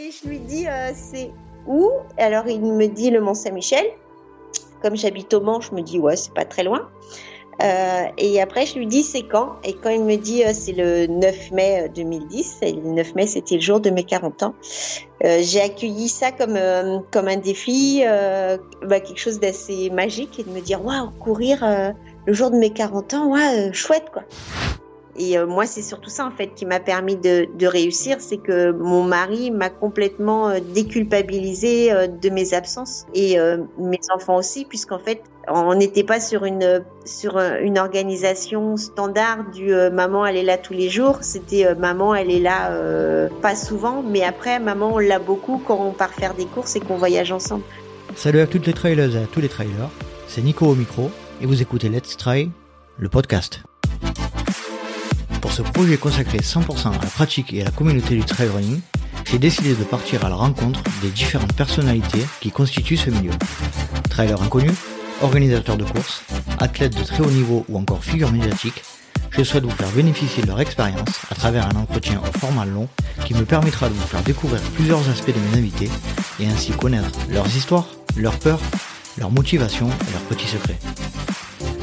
Et je lui dis euh, c'est où? Alors il me dit le Mont Saint-Michel. Comme j'habite au Mans, je me dis ouais c'est pas très loin. Euh, et après, je lui dis c'est quand? Et quand il me dit euh, c'est le 9 mai 2010, et le 9 mai c'était le jour de mes 40 ans, j'ai accueilli ça comme, comme un défi, bah, quelque chose d'assez magique et de me dire waouh, courir le jour de mes 40 ans, ouais, chouette quoi. Et euh, moi, c'est surtout ça en fait qui m'a permis de, réussir, c'est que mon mari m'a complètement euh, déculpabilisé euh, de mes absences et mes enfants aussi, puisqu'en fait, on n'était pas sur une sur une organisation standard du maman elle est là tous les jours. C'était maman elle est là pas souvent, mais après maman on l'a beaucoup quand on part faire des courses et qu'on voyage ensemble. Salut à toutes les trailers à tous les trailers, c'est Nico au micro et vous écoutez Let's Try, le podcast. Pour ce projet consacré 100% à la pratique et à la communauté du trail running, j'ai décidé de partir à la rencontre des différentes personnalités qui constituent ce milieu. Trailers inconnus, organisateurs de courses, athlètes de très haut niveau ou encore figures médiatiques, je souhaite vous faire bénéficier de leur expérience à travers un entretien au format long qui me permettra de vous faire découvrir plusieurs aspects de mes invités et ainsi connaître leurs histoires, leurs peurs, leurs motivations et leurs petits secrets.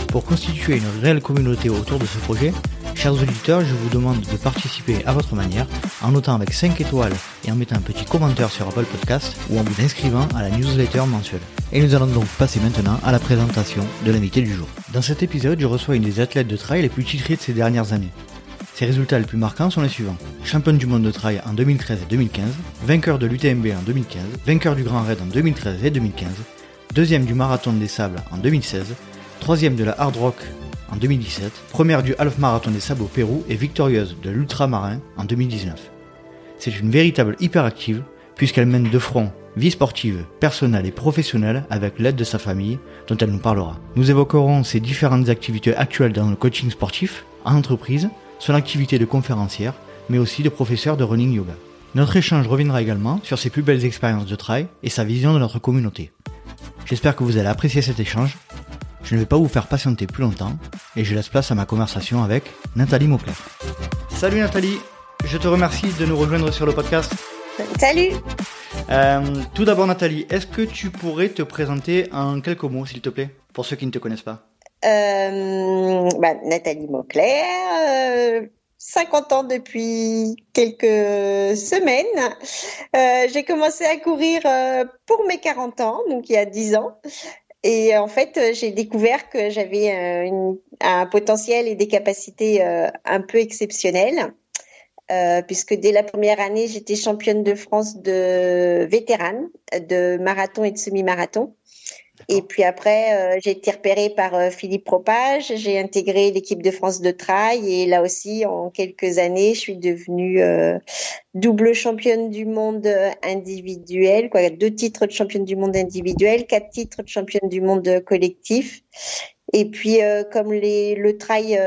Pour constituer une réelle communauté autour de ce projet, Chers auditeurs, je vous demande de participer à votre manière en notant avec 5 étoiles et en mettant un petit commentaire sur Apple Podcast ou en vous inscrivant à la newsletter mensuelle. Et nous allons donc passer maintenant à la présentation de l'invité du jour. Dans cet épisode, je reçois une des athlètes de trail les plus titrées de ces dernières années. Ses résultats les plus marquants sont les suivants. Championne du monde de trail en 2013 et 2015, vainqueur de l'UTMB en 2015, vainqueur du Grand Raid en 2013 et 2015, deuxième du Marathon des Sables en 2016, troisième de la Hard Rock en 2017, première du Half Marathon des Sables au Pérou et victorieuse de l'Ultramarin en 2019. C'est une véritable hyperactive puisqu'elle mène de front vie sportive, personnelle et professionnelle avec l'aide de sa famille dont elle nous parlera. Nous évoquerons ses différentes activités actuelles dans le coaching sportif, en entreprise, son activité de conférencière, mais aussi de professeur de running yoga. Notre échange reviendra également sur ses plus belles expériences de trail et sa vision de notre communauté. J'espère que vous allez apprécier cet échange je ne vais pas vous faire patienter plus longtemps et je laisse place à ma conversation avec Nathalie Mauclair. Salut Nathalie, je te remercie de nous rejoindre sur le podcast. Salut euh, Tout d'abord Nathalie, est-ce que tu pourrais te présenter en quelques mots s'il te plaît, pour ceux qui ne te connaissent pas? Euh, bah, Nathalie Mauclair, 50 euh, ans depuis quelques semaines. Euh, j'ai commencé à courir euh, pour mes 40 ans, donc il y a 10 ans. Et en fait, euh, j'ai découvert que j'avais euh, un potentiel et des capacités euh, un peu exceptionnelles. puisque dès la première année, j'étais championne de France de vétérane, de marathon et de semi-marathon. Et puis après, euh, j'ai été repérée par euh, Philippe Propage. J'ai intégré l'équipe de France de trail et là aussi, en quelques années, je suis devenue euh, double championne du monde individuel, quoi, deux titres de championne du monde individuel, quatre titres de championne du monde collectif. Et puis, comme les, le trail,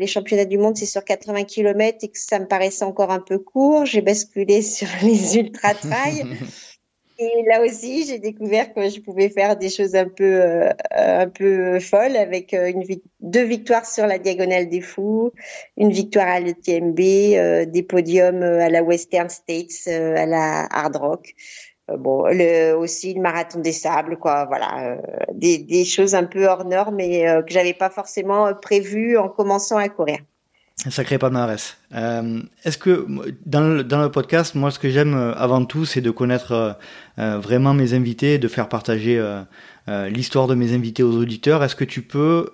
les championnats du monde, c'est sur 80 km et que ça me paraissait encore un peu court, j'ai basculé sur les ultra trail. Et là aussi, j'ai découvert que je pouvais faire des choses un peu, euh, un peu folles avec euh, une deux victoires sur la Diagonale des Fous, une victoire à l'UTMB, euh, des podiums à la Western States, à la Hard Rock. bon, le, aussi le Marathon des Sables, quoi. Voilà, des, des choses un peu hors normes et que j'avais pas forcément prévues en commençant à courir. Sacré palmarès. Euh, Est-ce que dans le, podcast, moi, ce que j'aime euh, avant tout, c'est de connaître euh, euh, vraiment mes invités, de faire partager euh, l'histoire de mes invités aux auditeurs. Est-ce que tu peux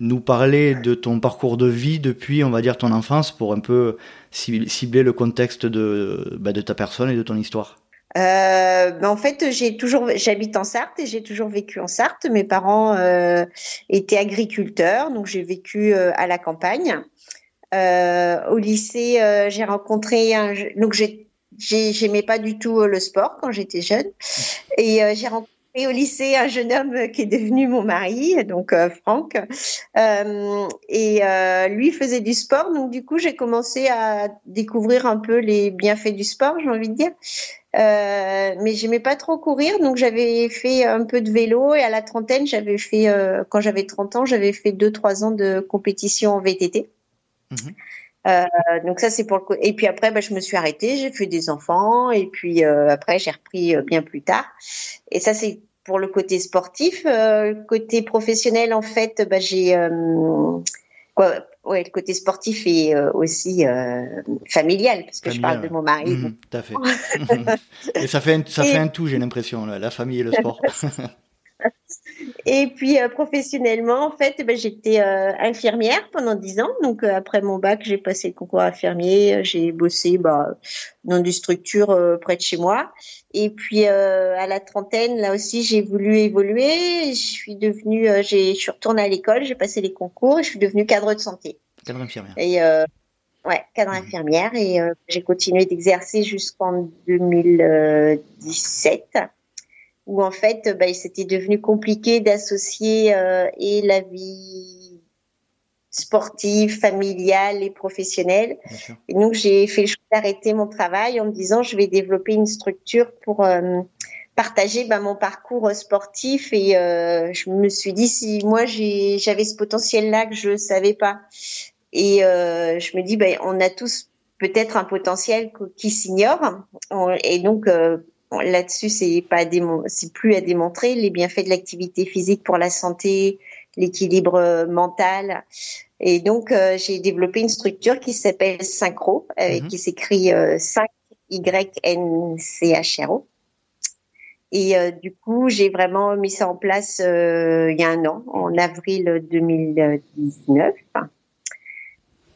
nous parler de ton parcours de vie depuis, on va dire, ton enfance, pour un peu cibler le contexte de, bah, de ta personne et de ton histoire? Euh, ben en fait, j'ai toujours, j'habite en Sarthe et j'ai toujours vécu en Sarthe. Mes parents euh, étaient agriculteurs, donc j'ai vécu euh, à la campagne. Euh, au lycée, euh, j'ai rencontré un, donc j'ai, j'aimais pas du tout le sport quand j'étais jeune, et j'ai rencontré au lycée un jeune homme qui est devenu mon mari, donc Franck. Euh, et euh, lui faisait du sport, donc du coup j'ai commencé à découvrir un peu les bienfaits du sport, j'ai envie de dire. Euh, mais j'aimais pas trop courir, donc j'avais fait un peu de vélo et à la trentaine, j'avais fait, euh, quand j'avais 30 ans, j'avais fait deux trois ans de compétition en VTT. Mhm. Euh, donc ça c'est pour le et puis après bah, je me suis arrêtée, j'ai fait des enfants et puis euh, après j'ai repris euh, bien plus tard. Et ça c'est pour le côté sportif, euh, côté professionnel en fait, bah, j'ai quoi, ouais, le côté sportif et aussi familial parce que je parle de mon mari. Mmh, tout à fait. et ça fait un, ça fait un tout, j'ai l'impression la famille et le sport. Et puis euh, professionnellement, en fait, ben, j'étais euh, infirmière pendant dix ans. Donc euh, après mon bac, j'ai passé le concours infirmier. J'ai bossé bah, dans des structures près de chez moi. Et puis à la trentaine, là aussi, j'ai voulu évoluer. Je suis devenue, j'ai, je suis retournée à l'école, j'ai passé les concours et je suis devenue cadre de santé. Cadre infirmière. Et ouais, cadre mmh. infirmière. Et j'ai continué d'exercer jusqu'en 2017 où en fait, bah, c'était devenu compliqué d'associer euh, et la vie sportive, familiale et professionnelle. Et donc, j'ai fait le choix d'arrêter mon travail en me disant, je vais développer une structure pour euh, partager bah, mon parcours sportif. Et euh, je me suis dit, si moi, j'avais ce potentiel-là que je savais pas. Et euh, je me dis, bah, on a tous peut-être un potentiel qui s'ignore. Et donc, euh, là-dessus, c'est pas c'est plus à démontrer les bienfaits de l'activité physique pour la santé, l'équilibre euh, mental. Et donc, euh, j'ai développé une structure qui s'appelle Synchro, avec, mhm. qui s'écrit euh, 5 Y N C H R O. Et euh, du coup, j'ai vraiment mis ça en place il y a un an, en avril 2019.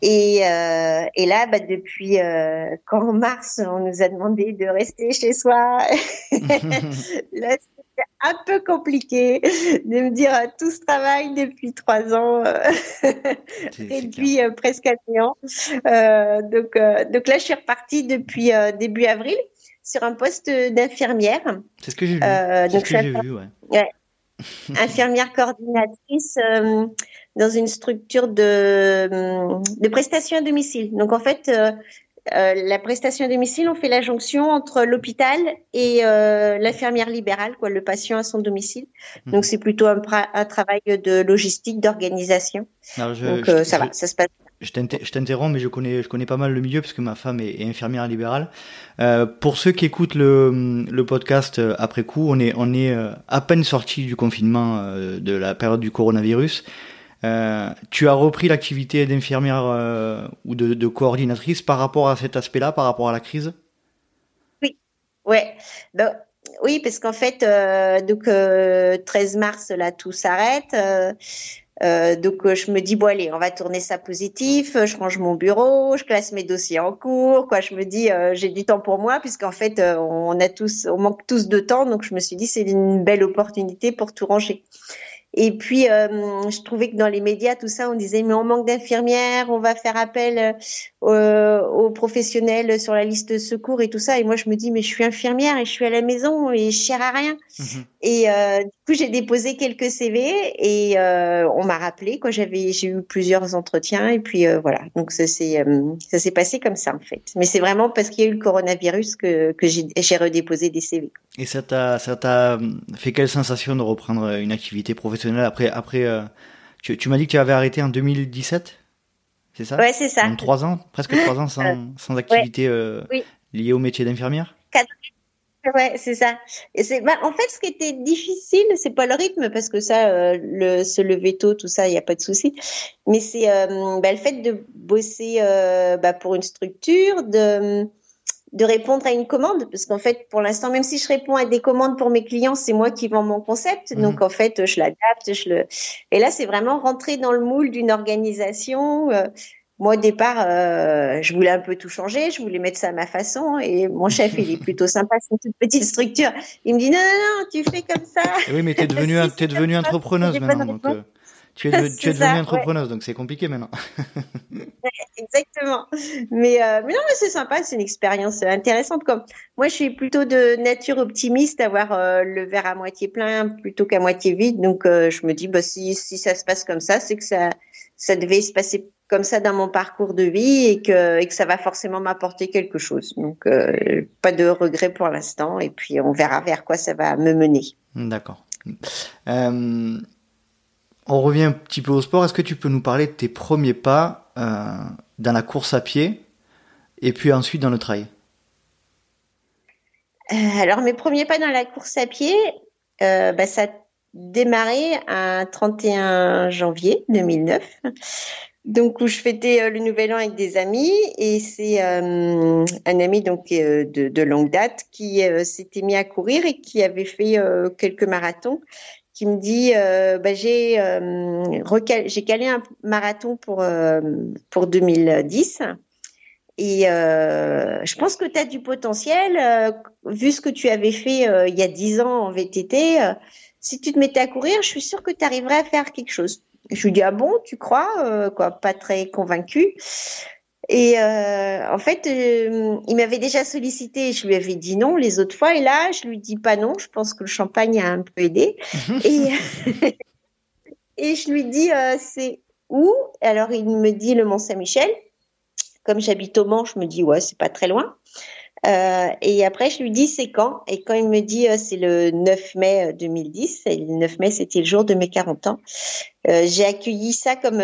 Et, euh, et là, bah, depuis euh, quand en mars, on nous a demandé de rester chez soi, là, c'était un peu compliqué de me dire euh, tout ce travail depuis trois ans, depuis euh, presque un an. Euh, donc, donc là, je suis repartie depuis début avril sur un poste d'infirmière. C'est ce que j'ai vu. C'est ce que j'ai vu, ouais. ouais. infirmière coordinatrice dans une structure de, de prestation à domicile. Donc en fait, euh, euh, la prestation à domicile, on fait la jonction entre l'hôpital et euh, l'infirmière libérale, quoi, le patient à son domicile. Mhm. Donc c'est plutôt un, un, travail de logistique, d'organisation. Donc euh, ça va, ça se passe. Je t'interromps, mais je connais, je connais pas mal le milieu parce que ma femme est, est infirmière libérale. Euh, pour ceux qui écoutent le, le podcast après coup, on est, on est à peine sorti du confinement de la période du coronavirus. Euh, tu as repris l'activité d'infirmière euh, ou de, coordinatrice par rapport à cet aspect-là, par rapport à la crise? Oui, ouais. Oui, parce qu'en fait, euh, donc 13 mars, là, tout s'arrête. donc je me dis bon allez, on va tourner ça positif. Je range mon bureau, je classe mes dossiers en cours. Quoi, je me dis j'ai du temps pour moi puisqu'en fait on a tous, on manque tous de temps. Donc je me suis dit c'est une belle opportunité pour tout ranger. Et puis, euh, je trouvais que dans les médias, tout ça, on disait, mais on manque d'infirmières, on va faire appel euh, aux professionnels sur la liste de secours et tout ça. Et moi, je me dis, mais je suis infirmière et je suis à la maison et je cherche à rien. Mhm. Et euh, coup, j'ai déposé quelques CV et euh, on m'a rappelé. J'avais, j'ai eu plusieurs entretiens et puis euh, voilà. Donc ça s'est, ça s'est passé comme ça en fait. Mais c'est vraiment parce qu'il y a eu le coronavirus que, que j'ai, redéposé des CV. Et ça t'a, ça t'a fait quelle sensation de reprendre une activité professionnelle après, après tu, tu m'as dit que tu avais arrêté en 2017 c'est ça? Ouais, c'est ça. En trois ans, presque trois ans sans, euh, sans activité euh, liée au métier d'infirmière? Ouais, c'est ça. Et c'est, bah, en fait, ce qui était difficile, c'est pas le rythme, parce que ça, euh, le, se lever tôt, tout ça, il n'y a pas de souci. Mais c'est bah, le fait de bosser bah, pour une structure, de de répondre à une commande parce qu'en fait pour l'instant même si je réponds à des commandes pour mes clients c'est moi qui vends mon concept mhm. donc en fait je l'adapte je le et là c'est vraiment rentrer dans le moule d'une organisation euh, moi au départ euh, je voulais un peu tout changer je voulais mettre ça à ma façon et mon chef il est plutôt sympa c'est une toute petite structure il me dit non non non tu fais comme ça oui mais t'es devenue es devenue entrepreneuse maintenant donc, tu es, tu es devenue entrepreneuse, donc c'est compliqué maintenant. Exactement. Mais, euh, mais non, mais c'est sympa, c'est une expérience intéressante. Comme moi, je suis plutôt de nature optimiste, avoir euh, le verre à moitié plein plutôt qu'à moitié vide. Donc, je me dis, bah, si, si ça se passe comme ça, c'est que ça, ça devait se passer comme ça dans mon parcours de vie et que, et que ça va forcément m'apporter quelque chose. Donc, euh, pas de regret pour l'instant. Et puis, on verra vers quoi ça va me mener. D'accord. On revient un petit peu au sport. Est-ce que tu peux nous parler de tes premiers pas euh, dans la course à pied et puis ensuite dans le trail? Alors mes premiers pas dans la course à pied, bah, ça a démarré un 31 janvier 2009 donc où je fêtais euh, le nouvel an avec des amis et c'est euh, un ami donc euh, de, longue date qui s'était mis à courir et qui avait fait quelques marathons qui me dit bah, j'ai calé un marathon pour pour 2010 et je pense que tu as du potentiel vu ce que tu avais fait il y a 10 ans en VTT si tu te mettais à courir je suis sûre que tu arriverais à faire quelque chose je lui dis ah bon, tu crois euh, quoi, pas très convaincu. Et euh, en fait, euh, il m'avait déjà sollicité, je lui avais dit non les autres fois, et là, je lui dis pas non. Je pense que le champagne a un peu aidé. et, et je lui dis c'est où? Alors il me dit le Mont Saint-Michel. Comme j'habite au Mans, je me dis ouais, c'est pas très loin. Euh, et après, je lui dis c'est quand? Et quand il me dit euh, c'est le 9 mai 2010, euh, et le 9 mai c'était le jour de mes 40 ans, j'ai accueilli ça comme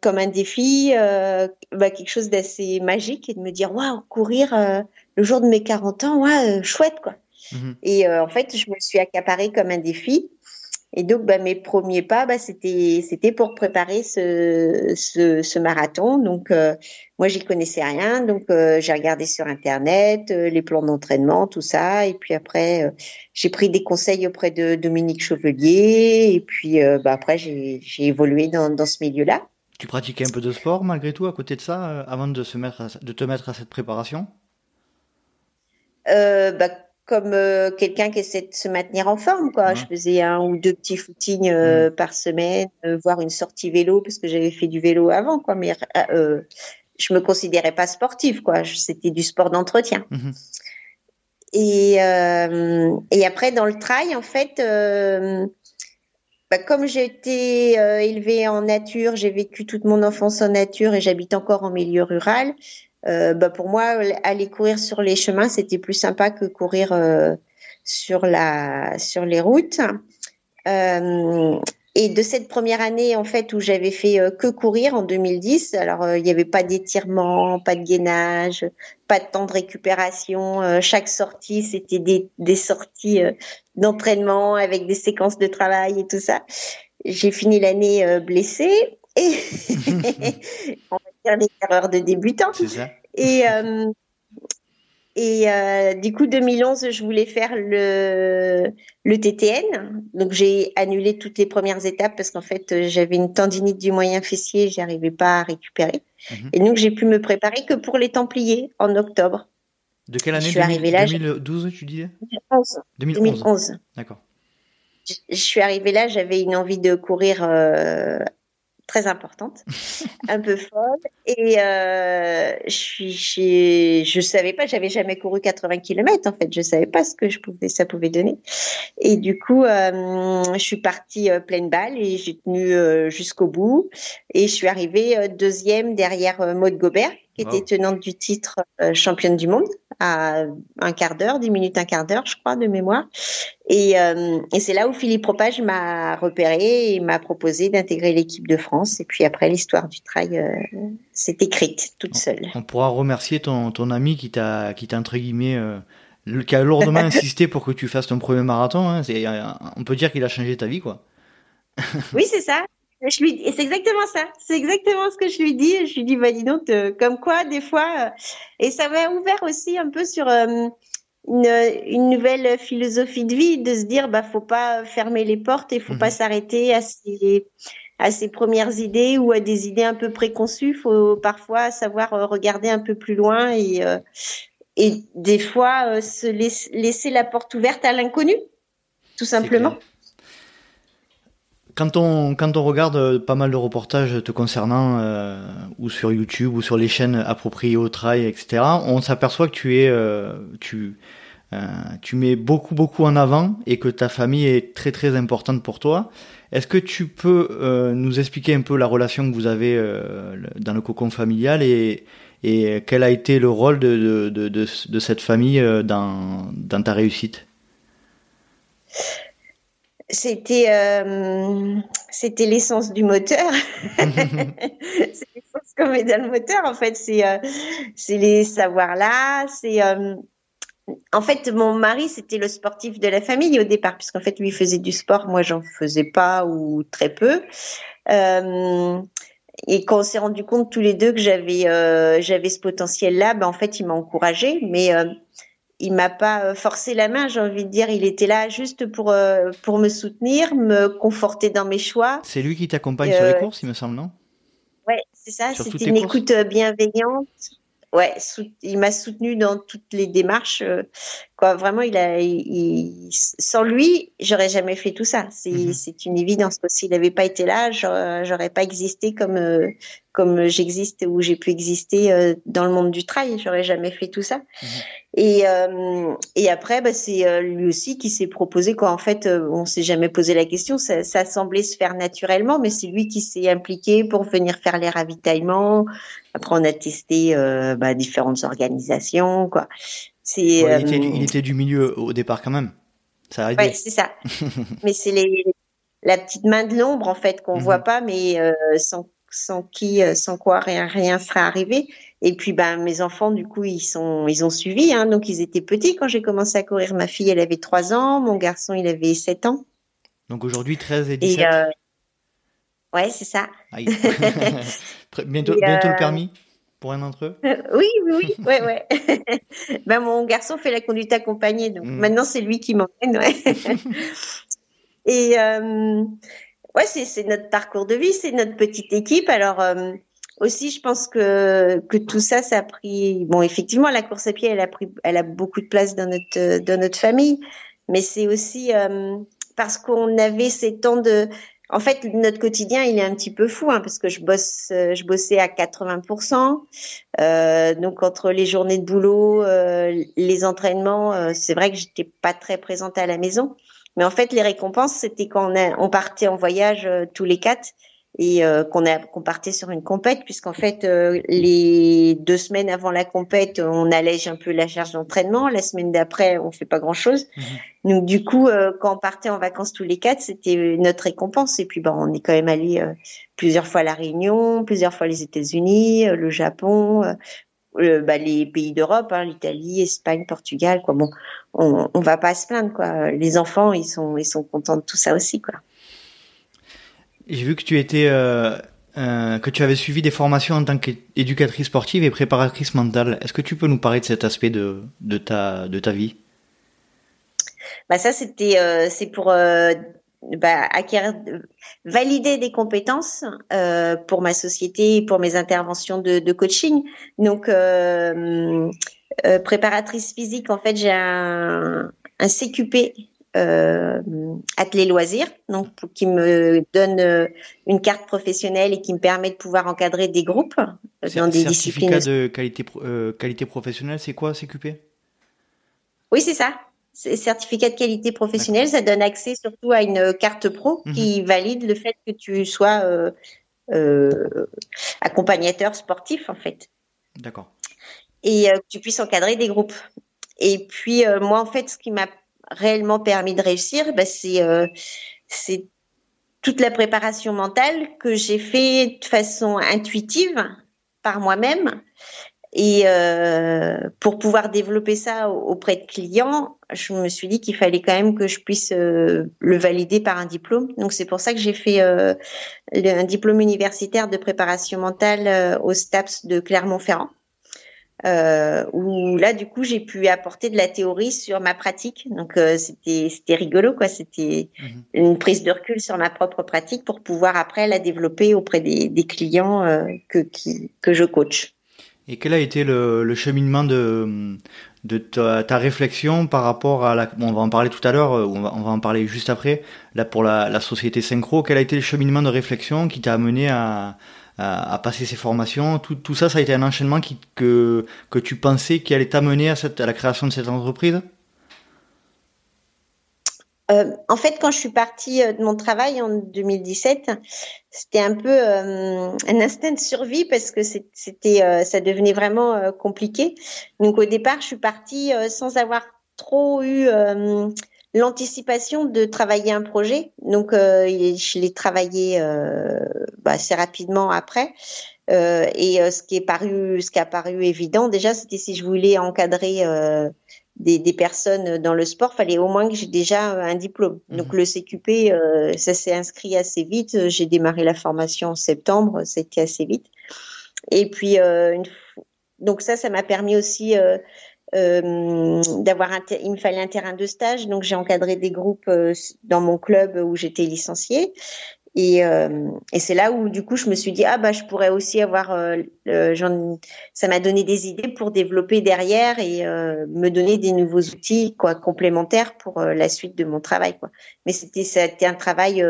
comme un défi, bah, quelque chose d'assez magique et de me dire waouh courir le jour de mes 40 ans, ouais chouette quoi. Mmh et en fait, je me suis accaparée comme un défi. Et donc, bah, mes premiers pas, bah, c'était c'était pour préparer ce, ce, ce marathon. Donc, euh, moi, j'y connaissais rien, donc euh, j'ai regardé sur internet euh, les plans d'entraînement, tout ça. Et puis après, euh, j'ai pris des conseils auprès de Dominique Chevelier. Et puis, bah, après, j'ai évolué dans, dans ce milieu-là. Tu pratiquais un peu de sport malgré tout à côté de ça, avant de se mettre, de te mettre à cette préparation? Bah, comme euh, quelqu'un qui essaie de se maintenir en forme. Quoi. Je faisais un ou deux petits footings euh, par semaine, euh, voire une sortie vélo parce que j'avais fait du vélo avant. Quoi. Mais je me considérais pas sportive. Quoi. C'était du sport d'entretien. Mhm. Et, et après, dans le trail, en fait, bah, comme j'ai été élevée en nature, j'ai vécu toute mon enfance en nature et j'habite encore en milieu rural, euh, bah pour moi, aller courir sur les chemins, c'était plus sympa que courir euh, sur la sur les routes. Euh, et de cette première année, en fait, où j'avais fait que courir en 2010, alors il n'y avait pas d'étirement, pas de gainage, pas de temps de récupération. chaque sortie, c'était des, des sorties d'entraînement avec des séquences de travail et tout ça. J'ai fini l'année blessée et des erreurs de débutants. C'est ça. Et, euh, et euh, du coup, 2011, je voulais faire le, le TTN. Donc, j'ai annulé toutes les premières étapes parce qu'en fait, j'avais une tendinite du moyen fessier, j'arrivais pas à récupérer. Mhm. Et donc, j'ai pu me préparer que pour les Templiers en octobre. De quelle année je suis 2012, tu disais? 2011. 2011. D'accord. Je, suis arrivée là, j'avais une envie de courir euh, très importante, un peu folle. Et euh, je suis, je savais pas, j'avais jamais couru 80 km en fait, je savais pas ce que je pouvais, ça pouvait donner. Et du coup, euh, je suis partie euh, pleine balle et j'ai tenu euh, jusqu'au bout. Et je suis arrivée deuxième derrière Maud Gobert, qui était tenante du titre championne du monde à un quart d'heure, dix minutes, un quart d'heure, je crois, de mémoire. Et, euh, et c'est là où Philippe Propage m'a repéré et m'a proposé d'intégrer l'équipe de France. Et puis après, l'histoire du trail euh, s'est écrite toute seule. On pourra remercier ton, ton ami qui t'a, qui t'a entre guillemets, euh, qui a lourdement insisté pour que tu fasses ton premier marathon. Hein. On peut dire qu'il a changé ta vie, quoi. oui, c'est ça. Je lui, c'est exactement ça. C'est exactement ce que je lui dis. Je lui dis, bah dis donc, euh, comme quoi, des fois, euh, et ça m'a ouvert aussi un peu sur euh, une, une, nouvelle philosophie de vie, de se dire, bah faut pas fermer les portes et faut pas mhm. s'arrêter à ses, à ses premières idées ou à des idées un peu préconçues. Faut parfois savoir regarder un peu plus loin et et des fois se laisser, laisser la porte ouverte à l'inconnu, tout simplement. Quand on, quand on regarde euh, pas mal de reportages te concernant, euh, ou sur YouTube, ou sur les chaînes appropriées au trail, etc., on s'aperçoit que tu es, euh, tu, euh, tu mets beaucoup, beaucoup en avant et que ta famille est très, très importante pour toi. Est-ce que tu peux euh, nous expliquer un peu la relation que vous avez dans le cocon familial et, et quel a été le rôle de, de, de, de, de cette famille dans, dans ta réussite? C'était euh, c'était l'essence du moteur. c'est l'essence qu'on met dans le moteur. En fait, c'est euh, les savoirs là. C'est euh, en fait mon mari c'était le sportif de la famille au départ puisqu'en fait lui faisait du sport, moi j'en faisais pas ou très peu. et quand on s'est rendu compte tous les deux que j'avais j'avais ce potentiel là, ben en fait il m'a encouragé, mais il m'a pas euh, forcé la main, j'ai envie de dire. Il était là juste pour euh, pour me soutenir, me conforter dans mes choix. C'est lui qui t'accompagne sur les euh, courses, il me semble, non? Ouais, c'est ça. C'était une écoute bienveillante. Ouais, il m'a soutenu dans toutes les démarches. quoi, vraiment, il a, sans lui, j'aurais jamais fait tout ça. C'est, c'est une évidence. S'il n'avait pas été là, j'aurais pas existé comme comme j'existe ou j'ai pu exister dans le monde du trail. J'aurais jamais fait tout ça. Mhm. Et, euh, et après, bah, c'est euh, lui aussi qui s'est proposé. Quoi. En fait, euh, on s'est jamais posé la question. Ça, ça semblait se faire naturellement, mais c'est lui qui s'est impliqué pour venir faire les ravitaillements. Après, on a testé euh, bah, différentes organisations. Quoi. C'est. il, était, il, était, du milieu au départ quand même. Ça a Ouais, c'est ça. mais c'est les la petite main de l'ombre en fait qu'on mhm. voit pas, mais sans sans qui, sans quoi rien rien serait arrivé. Et puis, ben, mes enfants, du coup, ils sont, ils ont suivi. Hein, donc, ils étaient petits quand j'ai commencé à courir. Ma fille, elle avait 3 ans. Mon garçon, il avait 7 ans. Donc, aujourd'hui, 13 et 17. Et, euh... Ouais, c'est ça. bientôt, bientôt le euh, permis pour un d'entre eux? Oui, oui, oui. ouais, ouais. ben, mon garçon fait la conduite accompagnée. Donc, mm. maintenant, c'est lui qui m'emmène. Ouais. et euh, ouais, c'est notre parcours de vie, c'est notre petite équipe. Alors, euh, aussi, je pense que que tout ça, ça a pris. Bon, effectivement, la course à pied, elle a pris, elle a beaucoup de place dans notre dans notre famille, mais c'est aussi euh, parce qu'on avait ces temps de. En fait, notre quotidien, il est un petit peu fou, hein, parce que je bosse, euh, je bossais à 80%. Euh, donc entre les journées de boulot, euh, les entraînements, euh, c'est vrai que j'étais pas très présente à la maison. Mais en fait, les récompenses, c'était quand on, on partait en voyage tous les quatre et euh, qu'on a qu'on partait sur une compète puisqu'en fait euh, les deux semaines avant la compète on allège un peu la charge d'entraînement. La semaine d'après on fait pas grand chose mhm. donc du coup euh, quand on partait en vacances tous les quatre c'était notre récompense. Et puis bon on est quand même allé plusieurs fois à la Réunion plusieurs fois les États-Unis le Japon bah, les pays d'Europe hein, l'Italie Espagne Portugal quoi. Bon on, on va pas se plaindre quoi. Les enfants ils sont ils sont contents de tout ça aussi quoi j'ai vu que tu étais, euh, que tu avais suivi des formations en tant qu'éducatrice sportive et préparatrice mentale. Est-ce que tu peux nous parler de cet aspect de, de ta, de ta vie? Bah ça, c'était, euh, c'est pour euh, bah, acquérir, valider des compétences pour ma société et pour mes interventions de, de coaching. Donc, préparatrice physique, en fait, j'ai un, un CQP euh, atelier loisirs, donc qui me donne euh, une carte professionnelle et qui me permet de pouvoir encadrer des groupes euh, dans des disciplines. Certificat de qualité euh, qualité professionnelle, c'est quoi CQP Oui, c'est ça. Certificat de qualité professionnelle, ça donne accès surtout à une carte pro mhm. qui valide le fait que tu sois euh, accompagnateur sportif en fait. D'accord. Et que tu puisses encadrer des groupes. Et puis moi en fait, ce qui m'a réellement permis de réussir, c'est euh, c'est toute la préparation mentale que j'ai fait de façon intuitive par moi-même. Et euh, pour pouvoir développer ça auprès de clients, je me suis dit qu'il fallait quand même que je puisse euh, le valider par un diplôme. Donc c'est pour ça que j'ai fait un diplôme universitaire de préparation mentale au STAPS de Clermont-Ferrand euh, où là du coup j'ai pu apporter de la théorie sur ma pratique. Donc euh, c'était c'était rigolo quoi. C'était mhm. une prise de recul sur ma propre pratique pour pouvoir après la développer auprès des, des clients euh, que qui, que je coach. Et quel a été le, le cheminement de de ta, ta, réflexion par rapport à la bon, on va en parler tout à l'heure on va, on va en parler juste après là pour la, la société synchro quel a été le cheminement de réflexion qui t'a amené à à, passer ces formations. Tout, tout, ça, ça a été un enchaînement que, que tu pensais qui allait t'amener à, à la création de cette entreprise? Euh, en fait, quand je suis partie euh, de mon travail en 2017, c'était un peu euh, un instinct de survie parce que c'était, ça devenait vraiment compliqué. Donc au départ, je suis partie sans avoir trop eu l'anticipation de travailler un projet. Donc, euh, je l'ai travaillé euh, bah, assez rapidement après. Euh, et ce qui est paru, ce qui a paru évident déjà, c'était si je voulais encadrer des, des, personnes dans le sport, fallait au moins que j'ai déjà un diplôme. Mmh. Donc le CQP, ça s'est inscrit assez vite. J'ai démarré la formation en septembre, c'était assez vite. Et puis, une... donc ça, ça m'a permis aussi euh, d'avoir un il me fallait un terrain de stage donc j'ai encadré des groupes euh, dans mon club où j'étais licenciée. Et, euh, et c'est là où du coup je me suis dit ah bah je pourrais aussi avoir euh, ça m'a donné des idées pour développer derrière et euh, me donner des nouveaux outils quoi complémentaires pour la suite de mon travail quoi. Mais c'était c'était un travail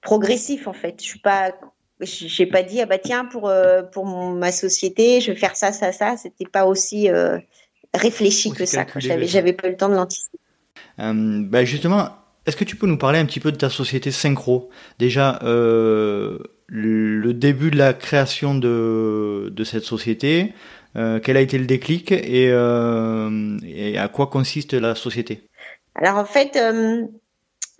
progressif en fait. Je suis pas j'ai pas dit ah bah tiens pour pour ma société je vais faire ça ça ça. C'était pas aussi réfléchi que ça. J'avais, j'avais pas eu le temps de l'anticiper. Euh, bah justement, est-ce que tu peux nous parler un petit peu de ta société Synchro? Déjà, euh, le début de la création de, de cette société, euh, quel a été le déclic et, euh, et, à quoi consiste la société? Alors en fait, euh,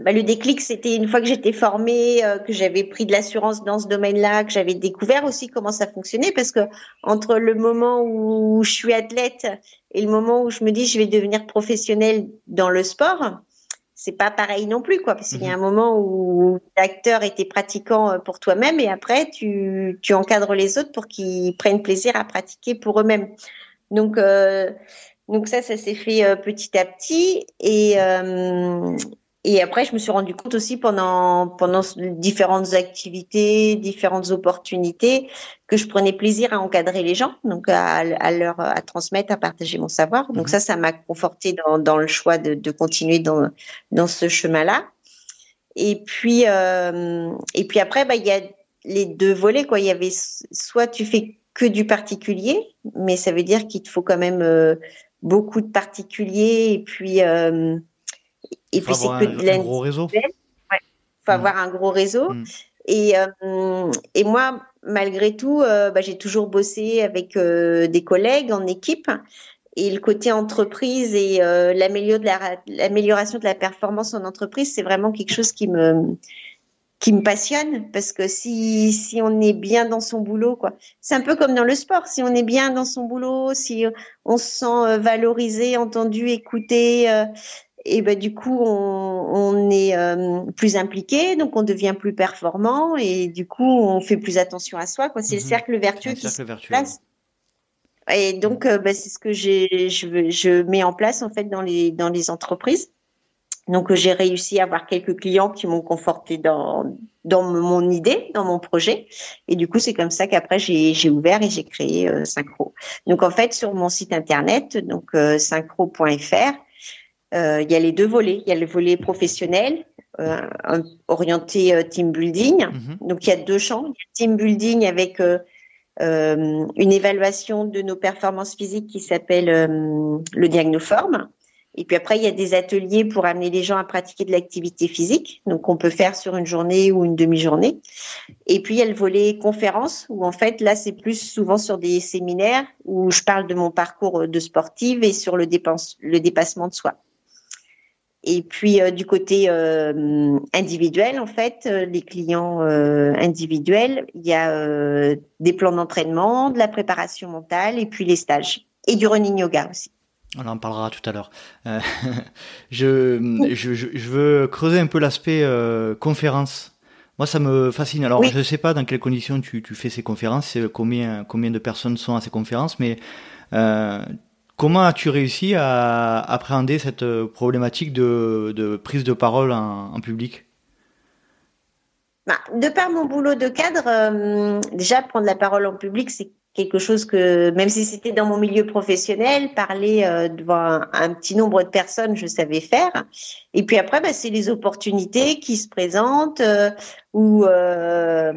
bah, le déclic, c'était une fois que j'étais formée, euh, que j'avais pris de l'assurance dans ce domaine-là, que j'avais découvert aussi comment ça fonctionnait, parce que entre le moment où je suis athlète et le moment où je me dis je vais devenir professionnelle dans le sport, c'est pas pareil non plus, quoi, parce qu'il y a mhm. un moment où l'acteur était pratiquant euh, pour toi-même et après tu, tu encadres les autres pour qu'ils prennent plaisir à pratiquer pour eux-mêmes. Donc euh, donc ça, ça s'est fait euh, petit à petit et euh, et après, je me suis rendu compte aussi pendant pendant différentes activités, différentes opportunités, que je prenais plaisir à encadrer les gens, donc à, à leur à transmettre, à partager mon savoir. Donc mhm. ça, ça m'a conforté dans, dans le choix de, de continuer dans dans ce chemin-là. Et puis euh, et puis après, bah il y a les deux volets quoi. Il y avait soit tu fais que du particulier, mais ça veut dire qu'il te faut quand même euh, beaucoup de particuliers et puis euh, et puis c'est que de un gros réseau. Il faut mm. avoir un gros réseau. Mm. Et, euh, et moi, malgré tout, euh, bah, j'ai toujours bossé avec euh, des collègues en équipe. Et le côté entreprise et l'amélioration de la performance en entreprise, c'est vraiment quelque chose qui me qui me passionne parce que si si on est bien dans son boulot quoi c'est un peu comme dans le sport si on est bien dans son boulot si on se sent valorisé entendu écouté et ben du coup on, on est euh, plus impliqué, donc on devient plus performant et du coup on fait plus attention à soi. Quoi, c'est le mhm. cercle vertueux qui se place. Et donc euh, ben, c'est ce que j'ai, je, je mets en place en fait dans les dans les entreprises. Donc j'ai réussi à avoir quelques clients qui m'ont conforté dans dans mon idée, dans mon projet. Et du coup, c'est comme ça qu'après j'ai j'ai ouvert et j'ai créé euh, Synchro. Donc en fait, sur mon site internet, donc euh, synchro.fr, il y a les deux volets. Il y a le volet professionnel, euh, orienté euh, team building. Mhm. Donc il y a deux champs. Il y a team building avec une évaluation de nos performances physiques qui s'appelle le diagnoforme. Et puis après, il y a des ateliers pour amener les gens à pratiquer de l'activité physique. Donc, on peut faire sur une journée ou une demi-journée. Et puis, il y a le volet conférence où en fait, là, c'est plus souvent sur des séminaires où je parle de mon parcours de sportive et sur le, dépense, le dépassement de soi. Et puis euh, du côté euh, individuel, en fait, euh, les clients individuels, il y a des plans d'entraînement, de la préparation mentale et puis les stages et du running yoga aussi. On en parlera tout à l'heure. je, je, je, veux creuser un peu l'aspect conférence. Moi, ça me fascine. Alors, je ne sais pas dans quelles conditions tu, tu fais ces conférences, combien, combien de personnes sont à ces conférences, mais Comment as-tu réussi à appréhender cette euh, problématique de, prise de parole en, public? Bah, De par mon boulot de cadre, euh, déjà prendre la parole en public, c'est quelque chose que, même si c'était dans mon milieu professionnel, parler euh, devant un, petit nombre de personnes, je savais faire. Et puis après, bah, c'est les opportunités qui se présentent. Où euh,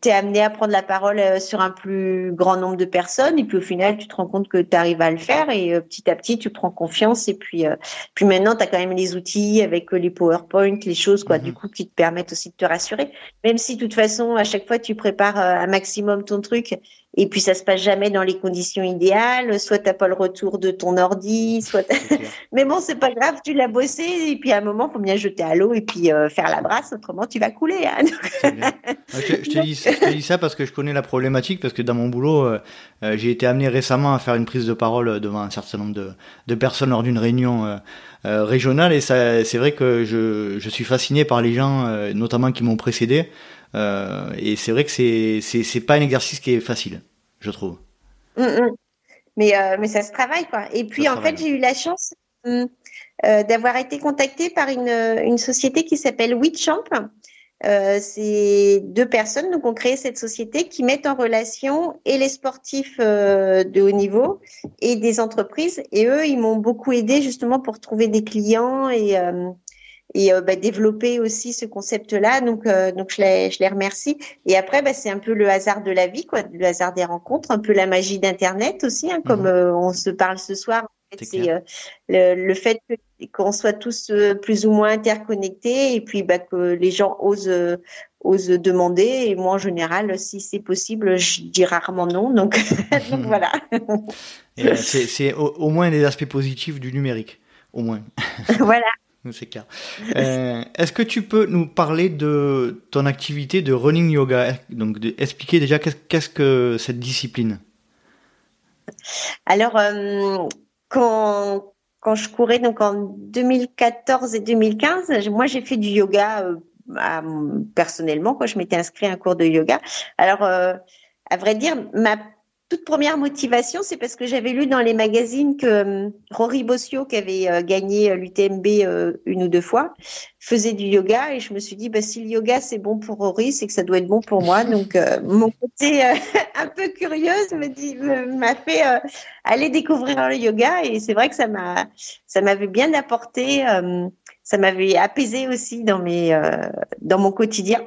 tu es amené à prendre la parole euh, sur un plus grand nombre de personnes et puis au final tu te rends compte que tu arrives à le faire et euh, petit à petit tu prends confiance et puis euh, puis maintenant tu as quand même les outils avec les PowerPoint, les choses quoi du mhm. coup qui te permettent aussi de te rassurer même si de toute façon à chaque fois tu prépares un maximum ton truc et puis ça se passe jamais dans les conditions idéales. Soit t'as pas le retour de ton ordi, soit. Mais bon, c'est pas grave, tu l'as bossé et puis à un moment, faut bien jeter à l'eau et puis faire la brasse, autrement tu vas couler. Hein. Je, te dis, ça parce que je connais la problématique parce que dans mon boulot, euh, euh, j'ai été amené récemment à faire une prise de parole devant un certain nombre de, de personnes lors d'une réunion. régionale et c'est vrai que je, je suis fasciné par les gens notamment qui m'ont précédé euh, et c'est vrai que c'est pas un exercice qui est facile, je trouve. Mm, mm. Mais euh, mais ça se travaille quoi. Et puis en fait j'ai eu la chance mm, euh, d'avoir été contactée par une une société qui s'appelle WeChamp. Euh, c'est deux personnes donc ont créé cette société qui mettent en relation et les sportifs euh, de haut niveau et des entreprises et eux ils m'ont beaucoup aidé justement pour trouver des clients et euh, et euh, bah, développer aussi ce concept-là. Donc, euh, donc je les, je les remercie. Et après, bah, c'est un peu le hasard de la vie, quoi, le hasard des rencontres, un peu la magie d'Internet aussi, hein, comme mhm. euh, on se parle ce soir. C'est le, le, fait qu'on soit tous plus ou moins interconnectés et puis bah, que les gens osent osent demander. Et moi, en général, si c'est possible, je dis rarement non. Donc, donc voilà. c'est au, au moins des aspects positifs du numérique, au moins. voilà c'est clair. Euh, est-ce que tu peux nous parler de ton activité de running yoga? Donc, expliquer déjà qu'est-ce que cette discipline? Alors, euh, quand, quand je courais donc en 2014 et 2015, moi j'ai fait du yoga euh, personnellement. Quand je m'étais inscrit à un cours de yoga. Alors, à vrai dire, ma toute première motivation, c'est parce que j'avais lu dans les magazines que euh, Rory Bossio, qui avait euh, gagné euh, l'UTMB une ou deux fois, faisait du yoga et je me suis dit, bah, si le yoga c'est bon pour Rory, c'est que ça doit être bon pour moi. Donc mon côté un peu curieuse me dit, m'a fait aller découvrir le yoga et c'est vrai que ça m'a, ça m'avait bien apporté, ça m'avait apaisé aussi dans mes, dans mon quotidien.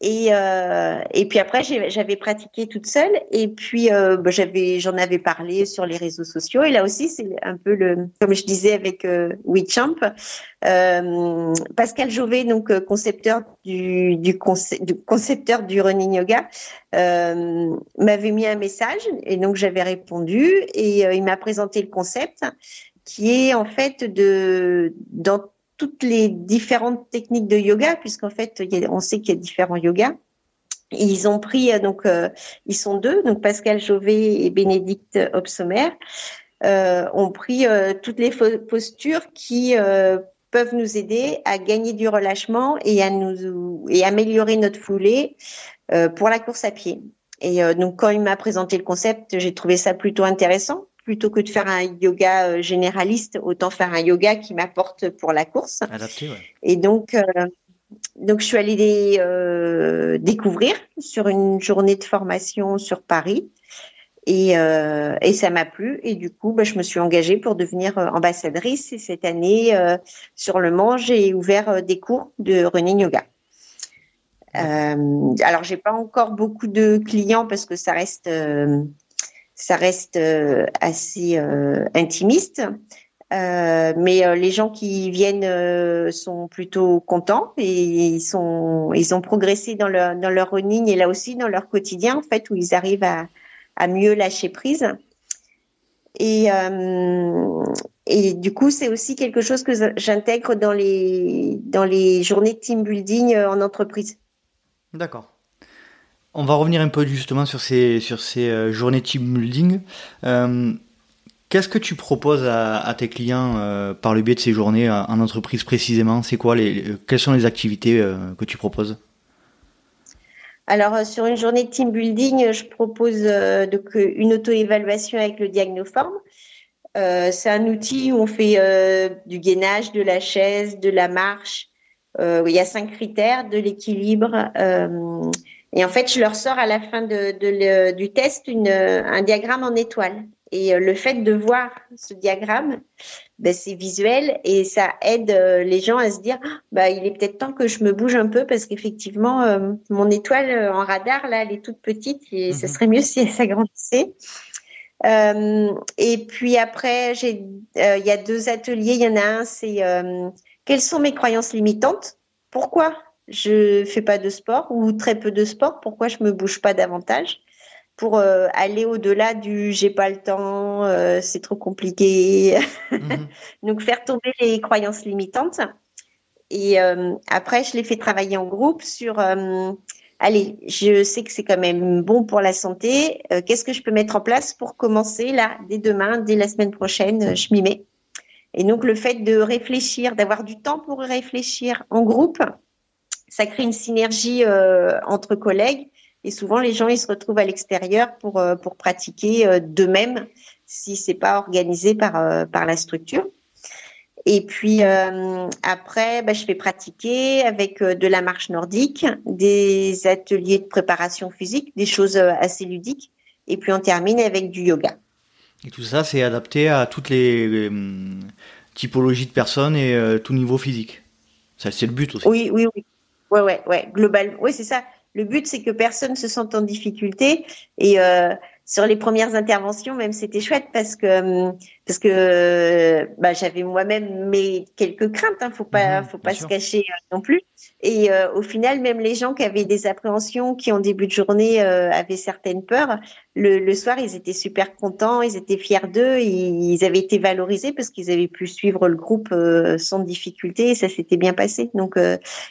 Et, euh, et puis après, j'avais pratiqué toute seule. Et puis, euh, bah, j'avais, j'en avais parlé sur les réseaux sociaux. Et là aussi, c'est un peu le, comme je disais avec euh, WeChamp, euh, Pascal Jovet, donc euh, concepteur du, du, du, concepteur du running yoga, euh, m'avait mis un message. Et donc, j'avais répondu. Et il m'a présenté le concept, qui est en fait de dans toutes les différentes techniques de yoga, puisqu'en fait, on sait qu'il y a différents yogas. Ils ont pris euh, donc euh, ils sont deux donc Pascal Jovet et Bénédicte Obsomer euh, ont pris euh, toutes les postures qui peuvent nous aider à gagner du relâchement et à nous et améliorer notre foulée pour la course à pied. Et donc quand il m'a présenté le concept, j'ai trouvé ça plutôt intéressant plutôt que de faire un yoga euh, généraliste, autant faire un yoga qui m'apporte pour la course. Adapté, ouais. Et donc, euh, donc je suis allée les euh, découvrir sur une journée de formation sur Paris. Et, et ça m'a plu. Et du coup, bah, je me suis engagée pour devenir ambassadrice. Et cette année, sur le Mans, j'ai ouvert des cours de running yoga. Alors, j'ai pas encore beaucoup de clients parce que ça reste ça reste euh, assez euh, intimiste. Euh, mais les gens qui viennent sont plutôt contents et ils sont ils ont progressé dans leur dans leur running et là aussi dans leur quotidien en fait où ils arrivent à à mieux lâcher prise et et du coup c'est aussi quelque chose que j'intègre dans les dans les journées de team building en entreprise. D'accord. On va revenir un peu justement sur ces, euh, journées team building. Euh, qu'est-ce que tu proposes à, tes clients euh, par le biais de ces journées en entreprise précisément? C'est quoi les, quelles sont les activités que tu proposes? Alors, sur une journée team building, je propose une auto-évaluation avec le diagnoforme. c'est un outil où on fait du gainage, de la chaise, de la marche. il y a cinq critères de l'équilibre, et en fait, je leur sors à la fin de, de le, du test une, un diagramme en étoile. Et le fait de voir ce diagramme, ben, c'est visuel et ça aide les gens à se dire bah il est peut-être temps que je me bouge un peu parce qu'effectivement mon étoile en radar là elle est toute petite et ça mhm. serait mieux si elle s'agrandissait. Euh, et puis après, j'ai, euh, il y a deux ateliers. Il y en a un, c'est euh, quelles sont mes croyances limitantes? Pourquoi? Je fais pas de sport ou très peu de sport Pourquoi je me bouge pas davantage pour aller au-delà du j'ai pas le temps, c'est trop compliqué. Mhm. Donc faire tomber les croyances limitantes. Et après, je les fais travailler en groupe sur allez, je sais que c'est quand même bon pour la santé. Euh, qu'est-ce que je peux mettre en place pour commencer là, dès demain, dès la semaine prochaine, euh, je m'y mets. Et donc le fait de réfléchir, d'avoir du temps pour réfléchir en groupe, ça crée une synergie euh, entre collègues. Et souvent, les gens, ils se retrouvent à l'extérieur pour, pour pratiquer d'eux-mêmes si c'est pas organisé par, par la structure. Et puis euh, après, bah, je fais pratiquer avec euh, de la marche nordique, des ateliers de préparation physique, des choses euh, assez ludiques. Et puis on termine avec du yoga. Et tout ça, c'est adapté à toutes les typologies de personnes et tout niveau physique. Ça, c'est le but aussi. Oui, oui, oui. Ouais, ouais, ouais. Global. Oui, c'est ça. Le but, c'est que personne se sente en difficulté et sur les premières interventions, même c'était chouette parce que hum, parce que bah, j'avais moi-même mes quelques craintes. Hein, faut pas mhm, faut pas se cacher euh, non plus. Et euh, au final, même les gens qui avaient des appréhensions, qui en début de journée euh, avaient certaines peurs, le, le, soir ils étaient super contents, ils étaient fiers d'eux, ils avaient été valorisés parce qu'ils avaient pu suivre le groupe sans difficulté et ça s'était bien passé. Donc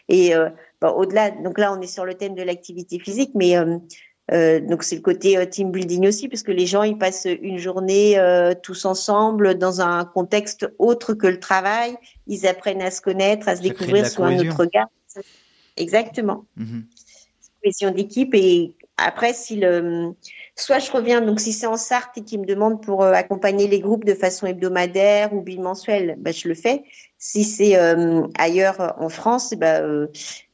et au-delà, donc là on est sur le thème de l'activité physique, mais euh, donc c'est le côté euh, team building aussi, parce que les gens ils passent une journée euh, tous ensemble dans un contexte autre que le travail. Ils apprennent à se connaître, à se découvrir sous un autre regard. Exactement. Mm Cohésion d'équipe et après si le soit je reviens donc si c'est en Sarthe et qui me demande pour accompagner les groupes de façon hebdomadaire ou bimensuelle, ben, je le fais. Si c'est ailleurs en France, ben,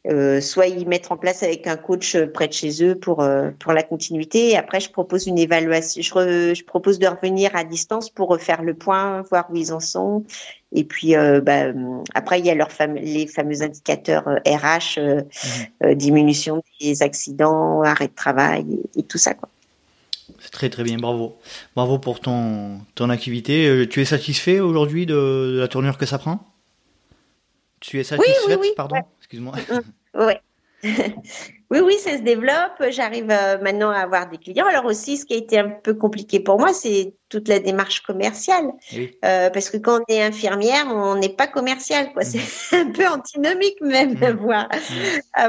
euh, soit ils mettent en place avec un coach près de chez eux pour euh, pour la continuité. Et après, je propose une évaluation. Je, je, propose de revenir à distance pour refaire le point, voir où ils en sont. Et puis euh, bah, après, il y a leurs les fameux indicateurs RH, mmh. diminution des accidents, arrêt de travail et, tout ça quoi. C'est très très bien, bravo. Bravo pour ton, ton activité. Tu es satisfait aujourd'hui de, la tournure que ça prend? Tu es satisfaite, oui, oui, oui, pardon? Excuse-moi. Oui. oui, oui, ça se développe. J'arrive euh, maintenant à avoir des clients. Alors aussi, ce qui a été un peu compliqué pour moi, c'est toute la démarche commerciale. Euh, parce que quand on est infirmière, on n'est pas commercial. Quoi. C'est mhm. un peu antinomique même à, voir,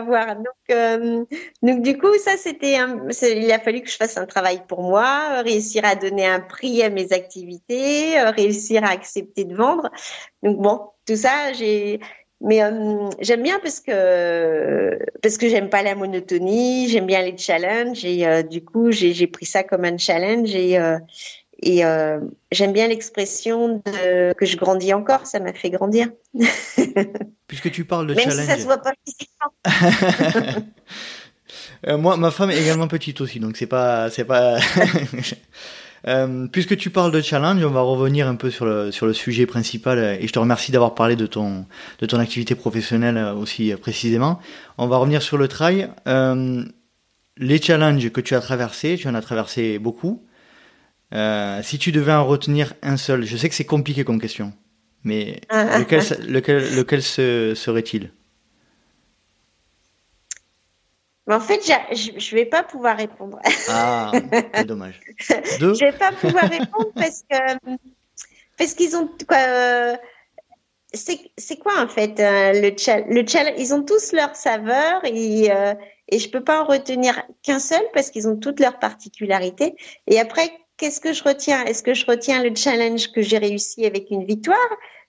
voir. Donc, euh, donc du coup, ça, c'était il a fallu que je fasse un travail pour moi, réussir à donner un prix à mes activités, réussir à accepter de vendre. Donc bon, tout ça, j'ai mais euh, j'aime bien parce que parce que j'aime pas la monotonie, j'aime bien les challenges et euh, du coup j'ai pris ça comme un challenge et euh, et j'aime bien l'expression que je grandis encore, ça m'a fait grandir. Puisque tu parles de Même challenge. Si ça se voit pas physiquement. moi, ma femme est également petite aussi, donc c'est pas c'est pas. Euh, puisque tu parles de challenge, on va revenir un peu sur le, sur le sujet principal euh, et je te remercie d'avoir parlé de ton, de ton activité professionnelle euh, aussi précisément. On va revenir sur le trail. les challenges que tu as traversés, tu en as traversé beaucoup. si tu devais en retenir un seul, je sais que c'est compliqué comme question, mais ah, ah, lequel, ah. lequel, lequel serait-il? Mais en fait, je ne vais pas pouvoir répondre. Ah, c'est dommage. Je ne vais pas pouvoir répondre parce que parce qu'ils ont quoi euh, c'est quoi en fait euh, le le Ils ont tous leur saveur et euh, et je peux pas en retenir qu'un seul parce qu'ils ont toutes leurs particularités. Et après, qu'est-ce que je retiens? Est-ce que je retiens le challenge que j'ai réussi avec une victoire?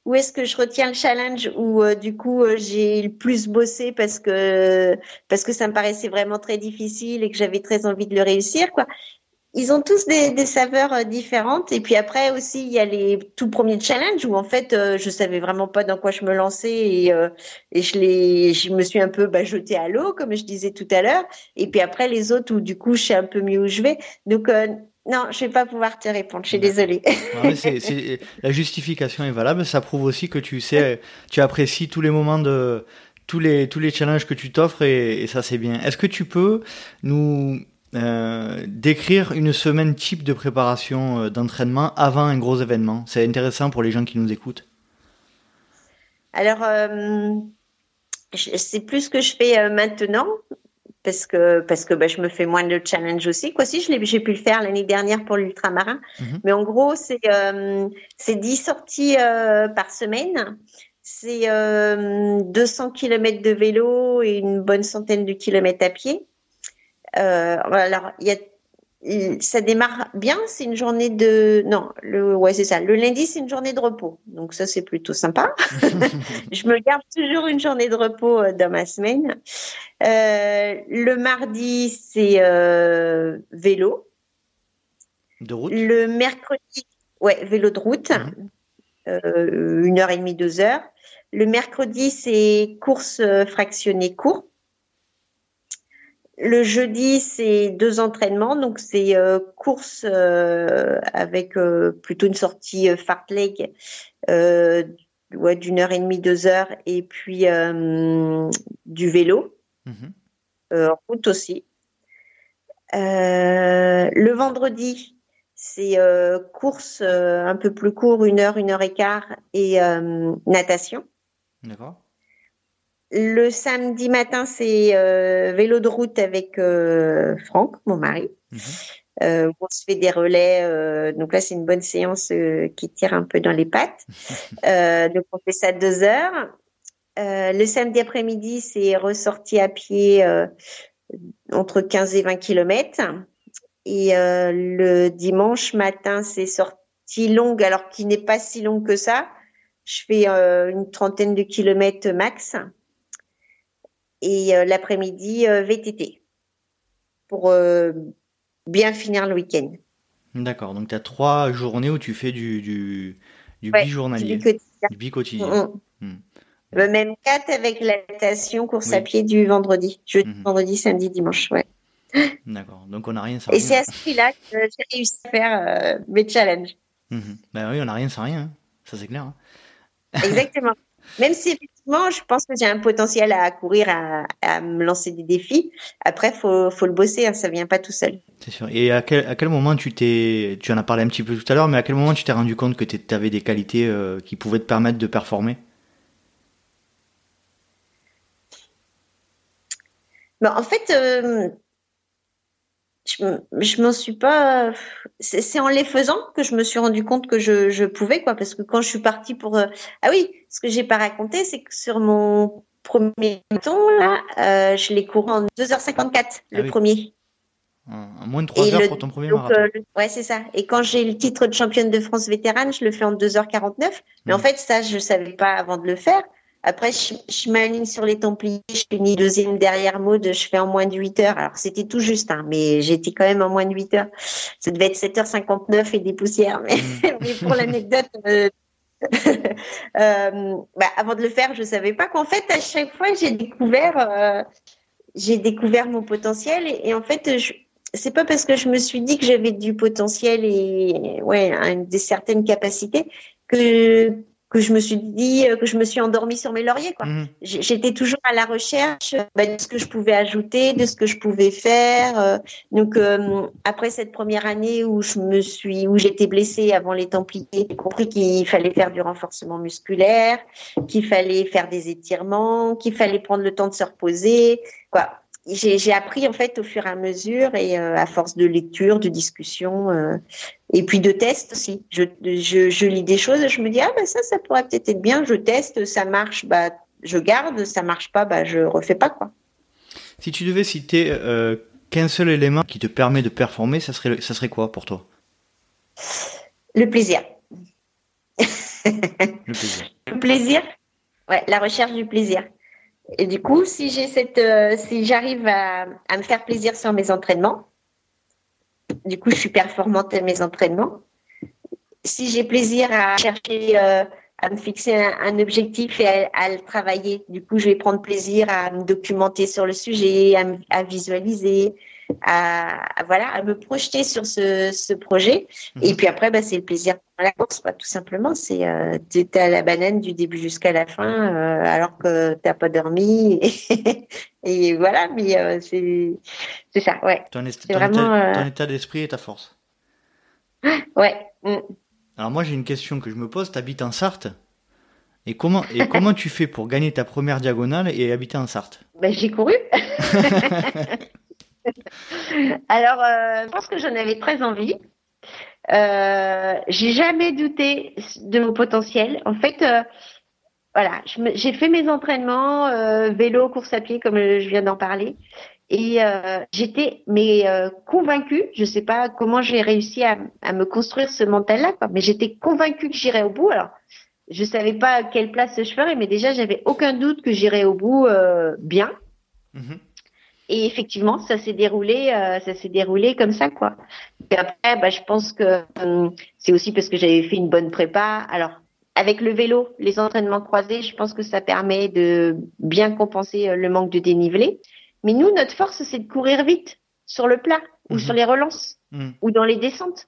Ou est-ce que je retiens le challenge où euh, du coup euh, j'ai le plus bossé parce que parce que ça me paraissait vraiment très difficile et que j'avais très envie de le réussir quoi. Ils ont tous des, des, saveurs euh, différentes et puis après aussi il y a les tout premiers challenges où en fait je savais vraiment pas dans quoi je me lançais et, et je les je me suis un peu bah, à l'eau comme je disais tout à l'heure. Et puis après les autres où du coup je sais un peu mieux où je vais. Donc non, je vais pas pouvoir te répondre. Je suis désolée. c'est, la justification est valable. Ça prouve aussi que tu sais, tu apprécies tous les moments de tous les tous les challenges que tu t'offres et, ça c'est bien. Est-ce que tu peux nous euh, décrire une semaine type de préparation euh, d'entraînement avant un gros événement? C'est intéressant pour les gens qui nous écoutent. Alors, euh, c'est plus ce que je fais maintenant, parce que parce que bah, je me fais moins de challenge aussi. Quoi, si j'ai pu le faire l'année dernière pour l'ultramarin, mhm. mais en gros c'est euh, c'est 10 sorties euh, par semaine, c'est euh, 200 km de vélo et une bonne centaine de kilomètres à pied. Euh, alors il y a ça démarre bien, c'est une journée de non, le ouais, c'est ça. Le lundi, c'est une journée de repos. Donc ça c'est plutôt sympa. je me garde toujours une journée de repos euh, dans ma semaine. Euh, le mardi, c'est euh, vélo. De route? Le mercredi, ouais, vélo de route. Mhm. une heure et demie, deux heures. Le mercredi, c'est course fractionnée court. Le jeudi, c'est deux entraînements, donc c'est euh, course euh, avec euh, plutôt une sortie fartlek ouais, d'une heure et demie, deux heures, et puis du vélo, mhm. route aussi. le vendredi, c'est course un peu plus court, une heure, une heure et quart, et natation. D'accord. Le samedi matin, c'est euh, vélo de route avec euh, Franck, mon mari. Mhm. Euh, on se fait des relais. donc là, c'est une bonne séance qui tire un peu dans les pattes. donc on fait ça deux heures. le samedi après-midi, c'est ressorti à pied entre 15 et 20 kilomètres. Et le dimanche matin, c'est sortie longue, alors qui n'est pas si longue que ça. Je fais une trentaine de kilomètres max et euh, l'après-midi euh, VTT pour euh, bien finir le week-end. D'accord, donc tu as trois journées où tu fais du, du, du bijournalier, du bi-quotidien. Mm, mm. Même quatre avec la natation, course à pied du vendredi, jeudi, mm-hmm. vendredi, samedi, dimanche. Ouais. D'accord, donc on n'a rien sans Et c'est à ce prix-là que j'ai réussi à faire mes challenges. Mm-hmm. Ben oui, on n'a rien sans rien, hein. ça c'est clair. Hein. Exactement. Même si effectivement, je pense que j'ai un potentiel à courir, à, me lancer des défis. Après, faut, faut le bosser, hein, ça vient pas tout seul. C'est sûr. Et à quel, à quel moment tu t'es, tu en as parlé un petit peu tout à l'heure, mais à quel moment tu t'es rendu compte que tu avais des qualités euh, qui pouvaient te permettre de performer? Ben, En fait, euh, je, je m'en suis pas. C'est en les faisant que je me suis rendu compte que je, je pouvais quoi, parce que quand je suis partie pour euh, ah oui, ce que j'ai pas raconté, c'est que sur mon premier marathon là, euh, je l'ai couru en 2h54 ah le premier. En moins de 3 heures pour ton premier marathon. Euh, ouais, c'est ça. Et quand j'ai le titre de championne de France vétérane, je le fais en 2h49. Mais en mmh. fait, ça, je savais pas avant de le faire. Après, je, je m'aligne sur les Templiers, je finis deuxième derrière mode, je fais en moins de 8 heures. Alors, c'était tout juste, hein, mais j'étais quand même en moins de 8 heures. Ça devait être 7h59 et des poussières. Mais, mm. pour l'anecdote, euh, euh, bah, avant de le faire, je savais pas qu'en fait, à chaque fois, j'ai découvert, euh, j'ai découvert mon potentiel. Et, en fait, je, c'est pas parce que je me suis dit que j'avais du potentiel et ouais, des certaines capacités que que je me suis dit euh, que je me suis endormie sur mes lauriers quoi. Mhm. J'étais toujours à la recherche bah, de ce que je pouvais ajouter, de ce que je pouvais faire. Euh. Donc euh, après cette première année où je me suis où j'étais blessée avant les Templiers, j'ai compris qu'il fallait faire du renforcement musculaire, qu'il fallait faire des étirements, qu'il fallait prendre le temps de se reposer quoi j'ai appris en fait au fur et à mesure et euh, à force de lecture, de discussion euh, et puis de tests aussi. Je, je, je, lis des choses et je me dis ah bah ça ça pourrait peut-être être bien. Je teste, ça marche, bah je garde, ça marche pas, bah je refais pas quoi. Si tu devais citer euh, qu'un seul élément qui te permet de performer, ça serait ça serait quoi pour toi? Le plaisir. le plaisir. Le plaisir? Ouais, la recherche du plaisir. Et du coup, si j'ai cette, euh, si j'arrive à, me faire plaisir sur mes entraînements, du coup, je suis performante à mes entraînements. Si j'ai plaisir à chercher euh, à me fixer un, objectif et à, le travailler. Du coup, je vais prendre plaisir à me documenter sur le sujet, à, visualiser, à, voilà, à me projeter sur ce, ce projet. Mhm. Et puis après, bah, c'est le plaisir de la course, pas tout simplement. C'est euh, à la banane du début jusqu'à la fin, euh, alors que t'as pas dormi. Et, voilà, mais euh, c'est c'est ça, ouais. Ton, vraiment, euh, ton état d'esprit et ta force. Ouais. Mm. Alors moi j'ai une question que je me pose. T'habites en Sarthe? Et comment et comment tu fais pour gagner ta première diagonale et habiter en Sarthe? Ben, j'ai couru. Alors euh, je pense que j'en avais très envie. Euh, j'ai jamais douté de mon potentiel. En fait, euh, voilà, j'ai fait mes entraînements euh, vélo, course à pied comme je viens d'en parler. Et euh, j'étais mais euh, convaincue, je sais pas comment j'ai réussi à, à, me construire ce mental-là, mais j'étais convaincue que j'irais au bout. Alors, je savais pas quelle place je ferais, mais déjà j'avais aucun doute que j'irais au bout euh, bien. Mhm. Et effectivement, ça s'est déroulé, euh, ça s'est déroulé comme ça, quoi. Et après, bah, je pense que c'est aussi parce que j'avais fait une bonne prépa. Alors, avec le vélo, les entraînements croisés, je pense que ça permet de bien compenser le manque de dénivelé. Mais nous, notre force, c'est de courir vite sur le plat ou mhm. sur les relances mhm. ou dans les descentes.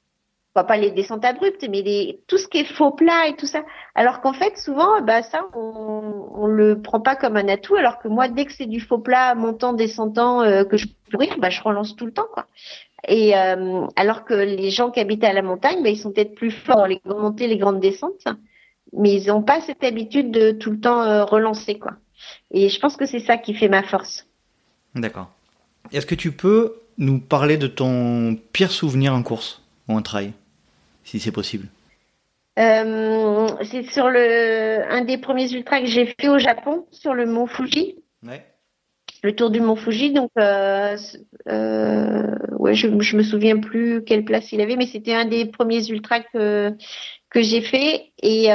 Pas les descentes abruptes, mais tout ce qui est faux plat et tout ça. Alors qu'en fait, souvent, bah ça, on, on le prend pas comme un atout. Alors que moi, dès que c'est du faux plat montant, descendant euh, que je peux courir, bah je relance tout le temps, quoi. Et euh, alors que les gens qui habitent à la montagne, bah, ils sont peut-être plus forts dans les grandes montées, les grandes descentes, mais ils n'ont pas cette habitude de tout le temps euh, relancer, quoi. Et je pense que c'est ça qui fait ma force. D'accord. Est-ce que tu peux nous parler de ton pire souvenir en course ou en trail, si c'est possible euh, C'est sur le un des premiers ultras que j'ai fait au Japon, sur le mont Fuji. Ouais. Le tour du mont Fuji, donc euh, euh, ouais, je, je me souviens plus quelle place il avait, mais c'était un des premiers ultras que que j'ai fait et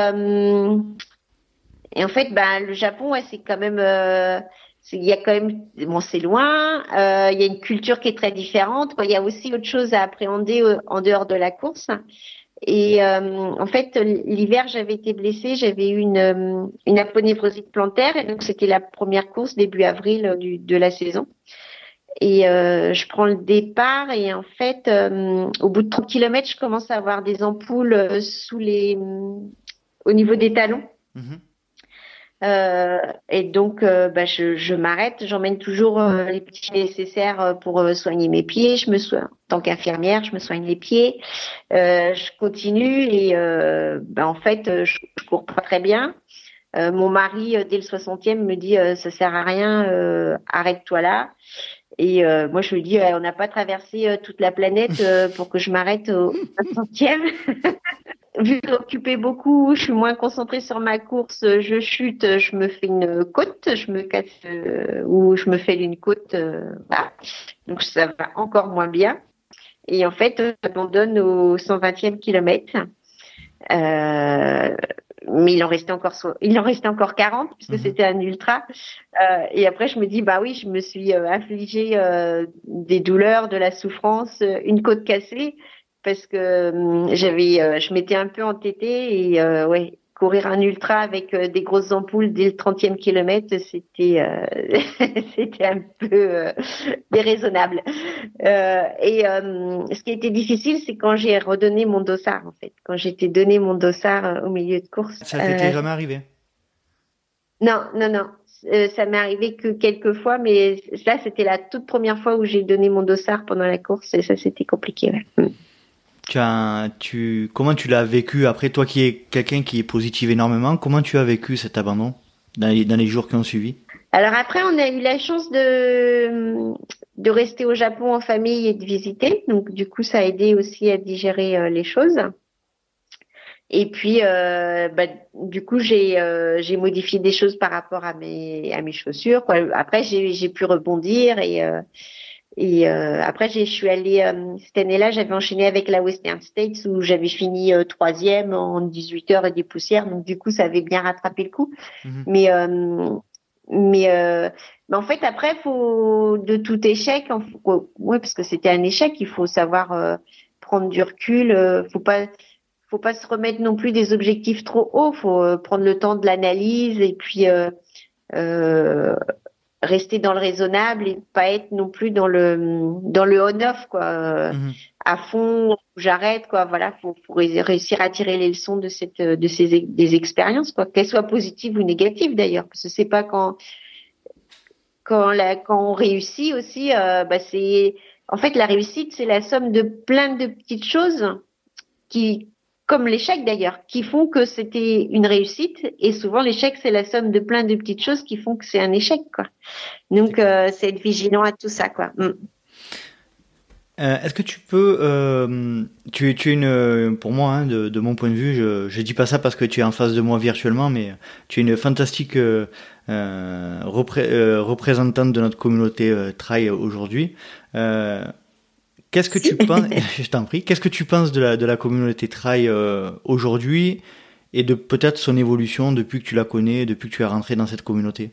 et en fait, bah, le Japon, ouais, c'est quand même il y a quand même bon c'est loin euh, il y a une culture qui est très différente il y a aussi autre chose à appréhender en dehors de la course et euh, en fait l'hiver j'avais été blessée. J'avais eu une euh, une aponévrosite plantaire. Et donc c'était la première course début avril du, de la saison. Et euh, je prends le départ. Et en fait au bout de 30 km je commence à avoir des ampoules sous les au niveau des talons. Mm-hmm. Euh, et donc, euh, bah, je, m'arrête. J'emmène toujours euh, les petits nécessaires pour soigner mes pieds. Je me soigne, en tant qu'infirmière, je me soigne les pieds. je continue et bah, en fait, je, je, cours pas très bien. mon mari, dès le 60e, me dit ça sert à rien, arrête-toi là. Et moi, je lui dis, on n'a pas traversé toute la planète pour que je m'arrête au 60e. vu que beaucoup, je suis moins concentrée sur ma course, je chute, je me fais une côte, je me casse euh, ou je me fais une côte, euh, voilà. donc ça va encore moins bien. Et en fait, j'abandonne au 120e kilomètre. Euh, mais il en restait encore il en restait encore 40 puisque mhm. c'était un ultra euh, et après je me dis bah oui je me suis euh, infligé des douleurs de la souffrance une côte cassée parce que hum, j'avais, euh, je m'étais un peu entêtée et euh, ouais, courir un ultra avec euh, des grosses ampoules dès le 30e kilomètre, c'était c'était un peu déraisonnable. et ce qui était difficile, c'est quand j'ai redonné mon dossard en fait, quand j'étais donné mon dossard au milieu de course. Ça t'était jamais arrivé? Non, non, non. ça m'est arrivé que quelques fois, mais là, c'était la toute première fois où j'ai donné mon dossard pendant la course et ça, c'était compliqué. Ouais. Comment tu l'as vécu après toi qui es quelqu'un qui est positif énormément, comment tu as vécu cet abandon dans les, jours qui ont suivi? Alors après, on a eu la chance de, de rester au Japon en famille et de visiter. Donc du coup, ça a aidé aussi à digérer euh, les choses. Et puis, euh, bah, du coup, j'ai euh, j'ai modifié des choses par rapport à mes à mes chaussures. Quoi. Après, j'ai pu rebondir et et euh, après, je suis allée euh, cette année-là, j'avais enchaîné avec la Western States où j'avais fini euh, troisième en 18 heures et des poussières. Donc du coup, ça avait bien rattrapé le coup. Mhm. Mais mais, mais en fait, après, faut de tout échec, ouais, parce que c'était un échec, il faut savoir prendre du recul. faut pas faut pas se remettre non plus des objectifs trop hauts. Faut euh, prendre le temps de l'analyse et puis euh, euh, rester dans le raisonnable et pas être non plus dans le dans le on-off quoi. Mhm. À fond, j'arrête quoi. Voilà, faut, faut réussir à tirer les leçons de cette de ces des expériences quoi, qu'elles soient positives ou négatives d'ailleurs, parce que c'est pas quand quand la quand on réussit aussi, euh, bah c'est en fait la réussite c'est la somme de plein de petites choses qui comme l'échec d'ailleurs, qui font que c'était une réussite. Et souvent, l'échec, c'est la somme de plein de petites choses qui font que c'est un échec, quoi. Donc, euh, c'est être vigilant à tout ça, quoi. Mm. Euh, est-ce que tu peux, euh, tu, es, une, pour moi, hein, de, mon point de vue, je dis pas ça parce que tu es en face de moi virtuellement, mais tu es une fantastique représentante de notre communauté trail aujourd'hui. Qu'est-ce que tu penses Je t'en prie. Qu'est-ce que tu penses de la de la communauté trail euh, aujourd'hui et de peut-être son évolution depuis que tu la connais, depuis que tu es rentré dans cette communauté?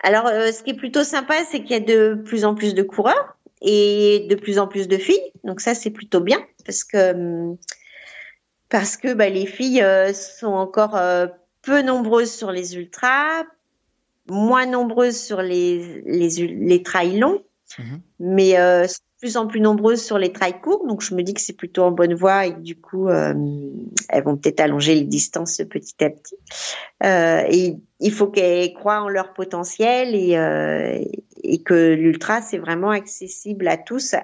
Alors, euh, ce qui est plutôt sympa, c'est qu'il y a de plus en plus de coureurs et de plus en plus de filles. Donc ça, c'est plutôt bien parce que hum, parce que bah, les filles euh, sont encore peu nombreuses sur les ultras, moins nombreuses sur les les, les trails longs Mhm. Mais euh, plus en plus nombreuses sur les trails courts, donc je me dis que c'est plutôt en bonne voie et du coup, euh, elles vont peut-être allonger les distances petit à petit. Euh, et il faut qu'elles croient en leur potentiel et, euh, et que l'ultra, c'est vraiment accessible à tous,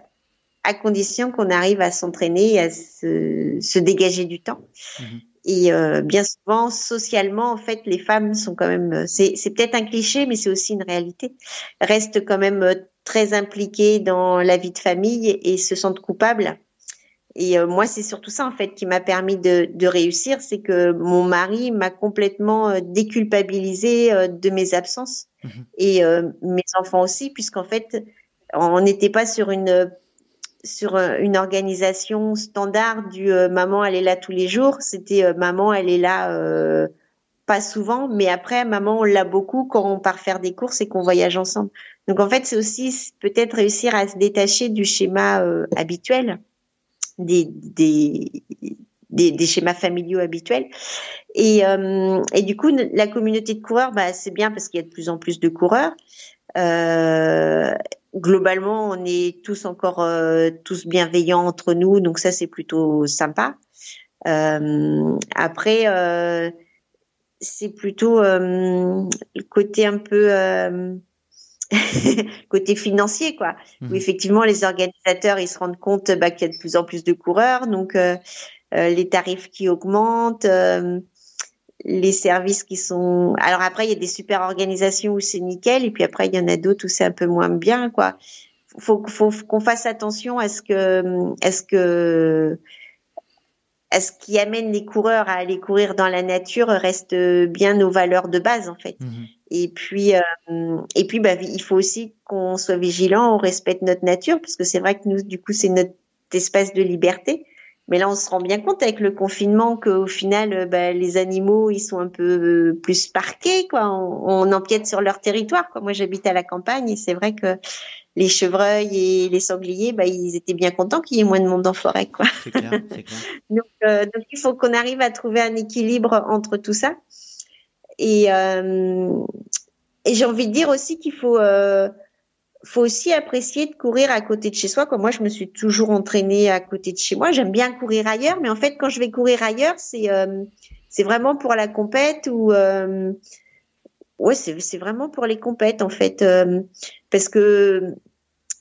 à condition qu'on arrive à s'entraîner et à se, se, dégager du temps. Mhm. Et euh, bien souvent, socialement, en fait, les femmes sont quand même, c'est, c'est peut-être un cliché, mais c'est aussi une réalité, restent quand même très impliqués dans la vie de famille et se sentent coupables. Et euh, moi, c'est surtout ça en fait qui m'a permis de, de réussir, c'est que mon mari m'a complètement euh, déculpabilisé euh, de mes absences mhm. et mes enfants aussi, puisqu'en fait, on n'était pas sur une sur une organisation standard du maman elle est là tous les jours. C'était maman elle est là pas souvent, mais après maman on l'a beaucoup quand on part faire des courses et qu'on voyage ensemble. Donc en fait, c'est aussi peut-être réussir à se détacher du schéma euh, habituel, des, des, des, schémas familiaux habituels. Et, euh, et du coup, la communauté de coureurs, bah, c'est bien parce qu'il y a de plus en plus de coureurs. Euh, globalement, on est tous encore euh, tous bienveillants entre nous, donc ça c'est plutôt sympa. Euh, après, c'est plutôt le côté un peu côté financier, quoi. Où mhm. effectivement, les organisateurs, ils se rendent compte bah, qu'il y a de plus en plus de coureurs, donc euh, euh, les tarifs qui augmentent, euh, les services qui sont. Alors après, il y a des super organisations où c'est nickel, et puis après, il y en a d'autres où c'est un peu moins bien, quoi. Faut, faut, qu'on fasse attention à ce que, est-ce que ce qui amène les coureurs à aller courir dans la nature reste bien nos valeurs de base en fait. Mhm. Et puis, euh, et puis, bah, il faut aussi qu'on soit vigilant, on respecte notre nature, parce que c'est vrai que nous, du coup, c'est notre espace de liberté. Mais là, on se rend bien compte avec le confinement qu'au final, bah, les animaux, ils sont un peu euh, plus parqués, quoi. On, on empiète sur leur territoire, quoi. Moi, j'habite à la campagne et c'est vrai que les chevreuils et les sangliers, bah, ils étaient bien contents qu'il y ait moins de monde en forêt, quoi. Clair, clair. donc, euh, donc, il faut qu'on arrive à trouver un équilibre entre tout ça. Et, euh, et j'ai envie de dire aussi qu'il faut, euh, faut aussi apprécier de courir à côté de chez soi. Comme moi, je me suis toujours entraînée à côté de chez moi. J'aime bien courir ailleurs, mais en fait, quand je vais courir ailleurs, c'est euh, c'est vraiment pour la compète ou euh, ouais, c'est c'est vraiment pour les compètes en fait, euh, parce que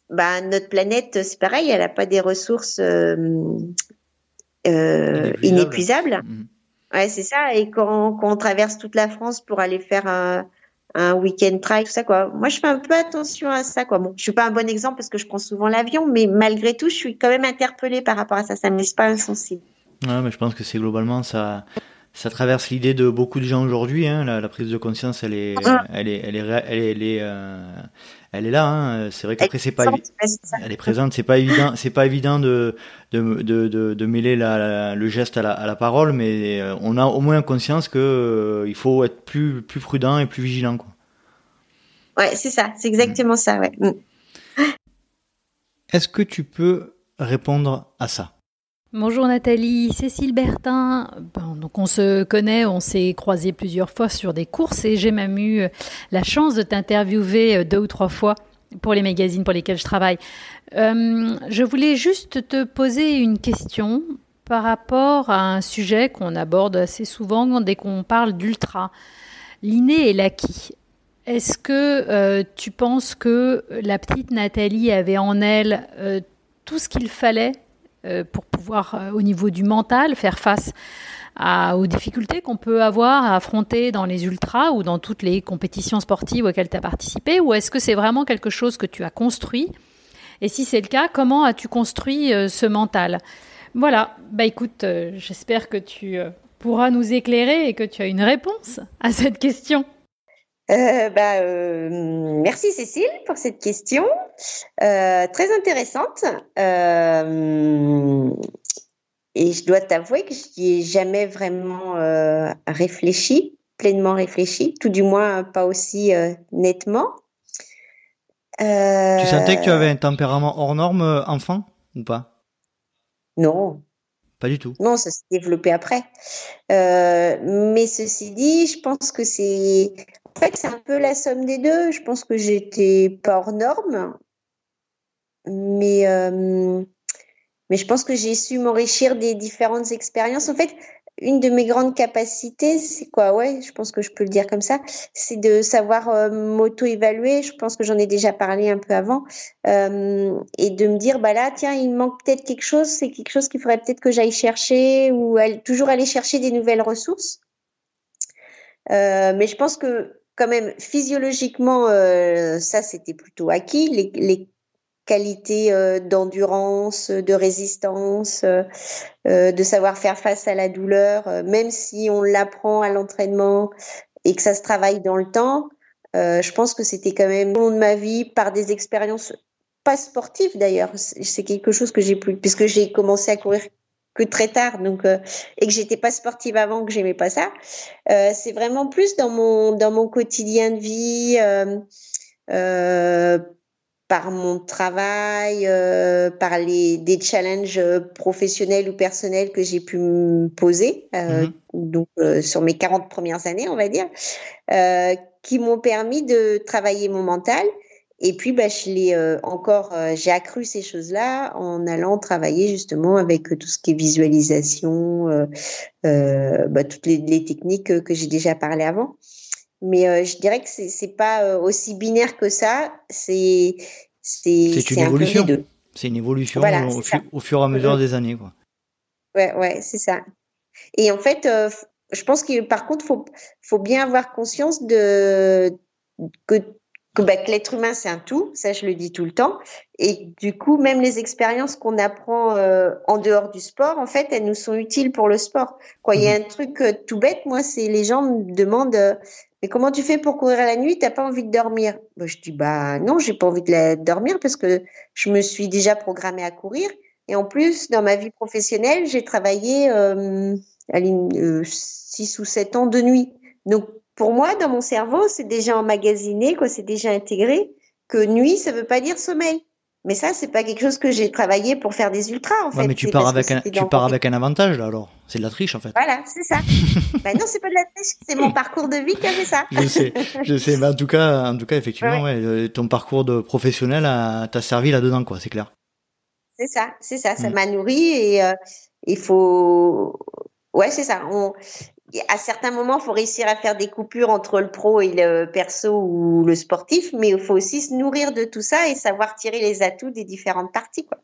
bah notre planète, c'est pareil, elle a pas des ressources euh, inépuisables. Mmh. Ouais, c'est ça. Et quand, quand on traverse toute la France pour aller faire un, un week-end trail, tout ça, quoi. Moi, je fais un peu attention à ça, quoi. Bon, je suis pas un bon exemple parce que je prends souvent l'avion, mais malgré tout, je suis quand même interpellée par rapport à ça. Ça me laisse pas insensible. Ouais, mais je pense que c'est globalement ça. Ça traverse l'idée de beaucoup de gens aujourd'hui. Hein. La, la, prise de conscience, elle est, ah. elle est, elle est, elle est, elle est, euh, elle est là. Hein. C'est vrai qu'après c'est pas, elle est présente. C'est pas évident, c'est pas évident de de, de, de, mêler la, le geste à la, à la, parole, mais euh, on a au moins conscience que euh, il faut être plus plus prudent et plus vigilant. Quoi. Ouais, c'est ça. C'est exactement ça. Ouais. Mm. Est-ce que tu peux répondre à ça? Bonjour Nathalie, Cécile Bertin. donc on se connaît, on s'est croisé plusieurs fois sur des courses et j'ai même eu la chance de t'interviewer euh, deux ou trois fois pour les magazines pour lesquels je travaille. Euh, je voulais juste te poser une question par rapport à un sujet qu'on aborde assez souvent dès qu'on parle d'ultra, l'inné et l'acquis. Est-ce que euh, tu penses que la petite Nathalie avait en elle tout ce qu'il fallait euh, pour pouvoir, euh, au niveau du mental, faire face aux difficultés qu'on peut avoir à affronter dans les ultras ou dans toutes les compétitions sportives auxquelles tu as participé Ou est-ce que c'est vraiment quelque chose que tu as construit? Et si c'est le cas, comment as-tu construit euh, ce mental? Voilà, bah écoute, j'espère que tu pourras nous éclairer et que tu as une réponse à cette question. Euh, bah, euh, merci Cécile pour cette question euh, très intéressante. et je dois t'avouer que je n'y ai jamais vraiment réfléchi, pleinement réfléchi, tout du moins pas aussi nettement. Tu sentais que tu avais un tempérament hors norme enfant ou pas? Non, pas du tout. Non, ça s'est développé après. mais ceci dit, je pense que c'est fait, c'est un peu la somme des deux. Je pense que j'étais pas hors norme, mais, euh, mais je pense que j'ai su m'enrichir des différentes expériences. En fait, une de mes grandes capacités, c'est quoi? Ouais, je pense que je peux le dire comme ça, c'est de savoir euh, m'auto-évaluer. Je pense que j'en ai déjà parlé un peu avant, euh, et de me dire bah là, tiens, il manque peut-être quelque chose. C'est quelque chose qu'il faudrait peut-être que j'aille chercher ou toujours aller chercher des nouvelles ressources. mais je pense que quand même physiologiquement, euh, ça c'était plutôt acquis. Les, qualités euh, d'endurance, de résistance, euh, de savoir faire face à la douleur, même si on l'apprend à l'entraînement et que ça se travaille dans le temps. je pense que c'était quand même au long de ma vie par des expériences pas sportives d'ailleurs. C'est quelque chose que j'ai plus puisque j'ai commencé à courir que très tard, donc euh, et que j'étais pas sportive avant, que j'aimais pas ça. Euh, c'est vraiment plus dans mon dans mon quotidien de vie, euh, euh par mon travail, euh, par les des challenges professionnels ou personnels que j'ai pu me poser, mm-hmm. donc sur mes 40 premières années, on va dire, qui m'ont permis de travailler mon mental et puis, bah, je l'ai euh, encore, euh, j'ai accru ces choses-là en allant travailler justement avec euh, tout ce qui est visualisation, bah, toutes les, techniques que j'ai déjà parlé avant. Mais je dirais que c'est c'est pas aussi binaire que ça. C'est c'est une évolution. C'est une évolution au, fur et à mesure des années, quoi. Ouais, ouais, c'est ça. Et en fait, je pense que par contre, faut faut bien avoir conscience de que bah, que, l'être humain c'est un tout, ça je le dis tout le temps, et du coup même les expériences qu'on apprend euh, en dehors du sport, en fait, elles nous sont utiles pour le sport. Quoi, il y a mhm. un truc euh, tout bête, moi, c'est les gens me demandent euh, mais comment tu fais pour courir la nuit? T'as pas envie de dormir? Bah, Je dis bah non, j'ai pas envie de, dormir parce que je me suis déjà programmée à courir. Et en plus, dans ma vie professionnelle, j'ai travaillé euh, 6 ou 7 ans de nuit. Donc pour moi, dans mon cerveau, c'est déjà emmagasiné, quoi, c'est déjà intégré que nuit, ça veut pas dire sommeil. Mais ça, c'est pas quelque chose que j'ai travaillé pour faire des ultras, en fait. Mais tu pars avec un, tu pars avec un avantage, là, alors. C'est de la triche, en fait. Voilà, c'est ça. ben non, c'est pas de la triche, c'est mon parcours de vie qui a fait ça. je sais, je sais. Mais en tout cas, en tout cas, effectivement, ouais. Euh, ton parcours de professionnel t'a servi là-dedans, quoi, c'est clair. C'est ça, c'est ça. Ça mm. m'a nourri et euh, il faut, ouais, c'est ça. On, à certains moments, il faut réussir à faire des coupures entre le pro et le perso ou le sportif, mais il faut aussi se nourrir de tout ça et savoir tirer les atouts des différentes parties. Quoi.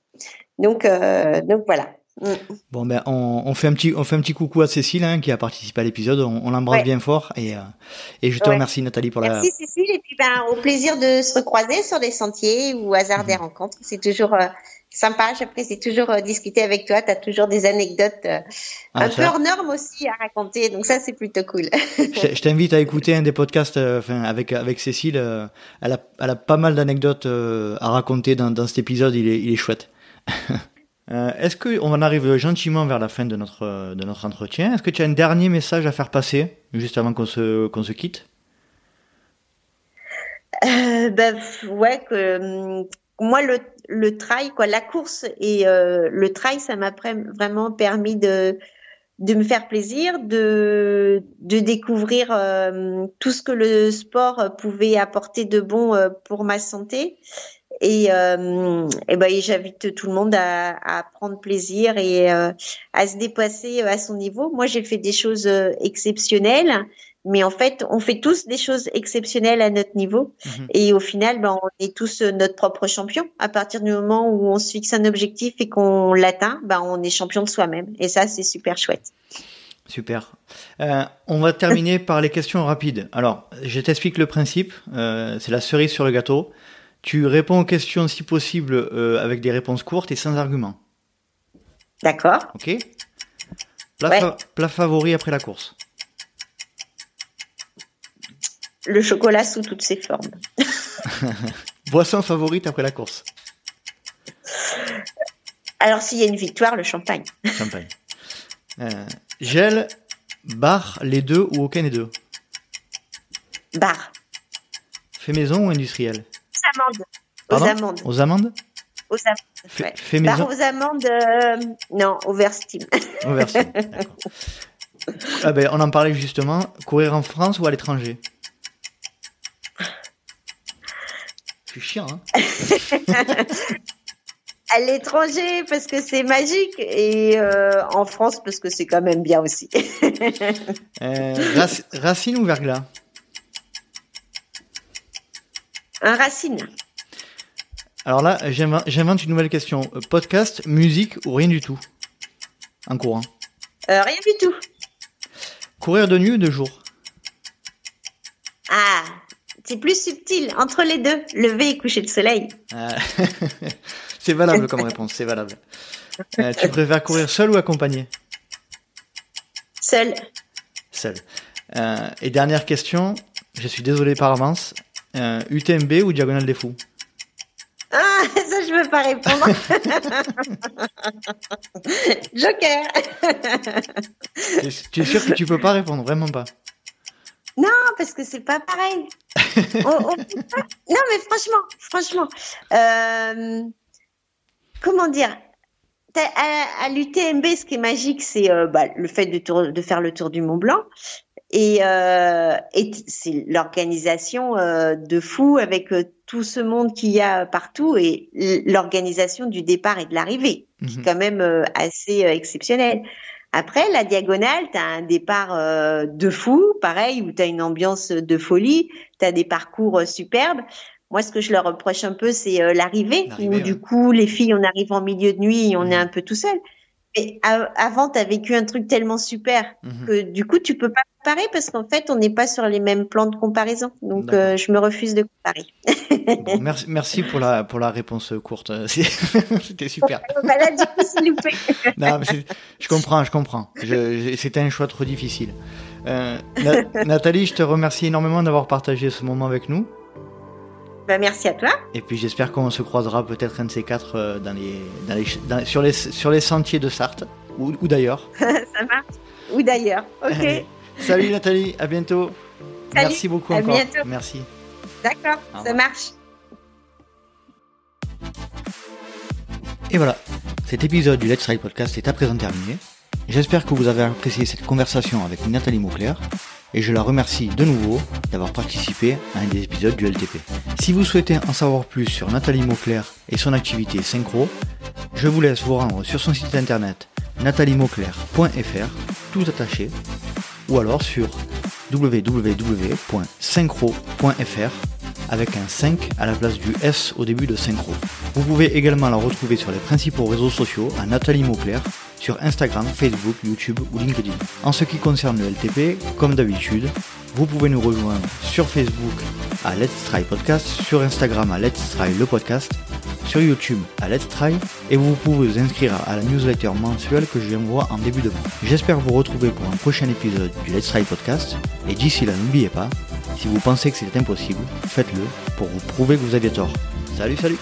Donc, euh, donc voilà. Mm. Bon ben on, fait un petit on fait un petit coucou à Cécile hein, qui a participé à l'épisode. On, l'embrasse bien fort et euh, et je te remercie Nathalie pour la. Merci Cécile et puis ben au plaisir de se recroiser sur des sentiers ou au hasard des mhm. rencontres. C'est toujours euh, sympa. J'apprécie toujours euh, discuter avec toi. Tu as toujours des anecdotes euh, ah, un peu hors normes aussi à raconter. Donc ça, c'est plutôt cool. je t'invite à écouter un des podcasts euh, enfin, avec, avec Cécile. elle, a, elle a pas mal d'anecdotes à raconter dans, dans cet épisode. Il est, il est chouette. Est-ce qu'on en arrive gentiment vers la fin de notre, de notre entretien? Est-ce que tu as un dernier message à faire passer, juste avant qu'on se, qu'on se quitte? Euh, ben, ouais, que, hum, moi, le, le trail, quoi, la course et euh, le trail, ça m'a vraiment permis de de me faire plaisir, de de découvrir euh, tout ce que le sport pouvait apporter de bon euh, pour ma santé. Et, et ben, j'invite tout le monde à, à prendre plaisir et à se dépasser à son niveau. Moi, j'ai fait des choses exceptionnelles mais en fait, on fait tous des choses exceptionnelles à notre niveau. Mhm. Et au final, ben, on est tous euh, notre propre champion. À partir du moment où on se fixe un objectif et qu'on l'atteint, ben, on est champion de soi-même. Et ça, c'est super chouette. Super. Euh, on va terminer par les questions rapides. Alors, je t'explique le principe. Euh, c'est la cerise sur le gâteau. Tu réponds aux questions si possible euh, avec des réponses courtes et sans arguments. D'accord. Ok? Plat, plat favori après la course. Le chocolat sous toutes ses formes. Boisson favorite après la course Alors, s'il y a une victoire, le champagne. Champagne. Euh, gel, bar, les deux ou aucun des deux? Bar. Fait maison ou industriel? Amandes. aux amandes. Aux amandes? Aux amandes. Fait, maison? Bar aux amandes, euh, non, au Verstim. Au Verstim, ah ben, on en parlait justement. Courir en France ou à l'étranger? C'est chiant, hein À l'étranger parce que c'est magique et euh, en France parce que c'est quand même bien aussi. euh, racine ou verglas? Un racine. Alors là, j'invente une nouvelle question. Podcast, musique ou rien du tout? En courant euh, Rien du tout. Courir de nuit ou de jour? C'est plus subtil entre les deux, lever et coucher le soleil. Ah. c'est valable comme réponse, c'est valable. Euh, tu préfères courir seul ou accompagné? Seul. Seul. Euh, et dernière question, je suis désolé par avance. Euh, UTMB ou Diagonale des Fous? Ah, ça je veux pas répondre. Joker. tu es sûr que tu peux pas répondre, vraiment pas non, parce que c'est pas pareil. Non, mais franchement, franchement, euh, comment dire? À, l'UTMB, ce qui est magique, c'est euh, bah, le fait de, de, faire le tour du Mont Blanc. Et, euh, et c'est l'organisation de fou avec tout ce monde qu'il y a partout et l'organisation du départ et de l'arrivée, qui est mhm. quand même assez exceptionnelle. Après, la diagonale, tu as un départ euh, de fou, pareil, où tu as une ambiance de folie, tu as des parcours euh, superbes. Moi, ce que je leur reproche un peu, c'est euh, l'arrivée, où du coup, les filles, on arrive en milieu de nuit et on est mmh. un peu tout seul. Mais avant, tu as vécu un truc tellement super mmh que du coup, tu peux pas comparer parce qu'en fait, on n'est pas sur les mêmes plans de comparaison. Donc, je me refuse de comparer. merci, merci pour la, pour la réponse courte. C'était super. non, je comprends, je comprends. C'était un choix trop difficile. Euh, Nathalie, je te remercie énormément d'avoir partagé ce moment avec nous. Bah, merci à toi. Et puis j'espère qu'on se croisera peut-être un de ces quatre euh, dans les, dans les, sur, les, sur les sentiers de Sarthe ou, ou d'ailleurs. Ça marche. Ou d'ailleurs. Ok. Salut Nathalie, à bientôt. Merci beaucoup à Bientôt. Merci. D'accord, ça marche. Et voilà, cet épisode du Let's Ride Podcast est à présent terminé. J'espère que vous avez apprécié cette conversation avec Nathalie Mauclair et je la remercie de nouveau d'avoir participé à un des épisodes du LTP. Si vous souhaitez en savoir plus sur Nathalie Mauclair et son activité synchro, je vous laisse vous rendre sur son site internet nataliemauclair.fr, tout attaché, ou alors sur www.synchro.fr avec un 5 à la place du S au début de Synchro. Vous pouvez également la retrouver sur les principaux réseaux sociaux à Nathalie Mauclair sur Instagram, Facebook, YouTube ou LinkedIn. En ce qui concerne le LTP, comme d'habitude, vous pouvez nous rejoindre sur Facebook à Let's Try Podcast, sur Instagram à Let's Try le podcast, sur YouTube à Let's Try et vous pouvez vous inscrire à la newsletter mensuelle que je envoie en début de mois. J'espère vous retrouver pour un prochain épisode du Let's Try Podcast et d'ici là n'oubliez pas, si vous pensez que c'est impossible, faites-le pour vous prouver que vous avez tort. Salut salut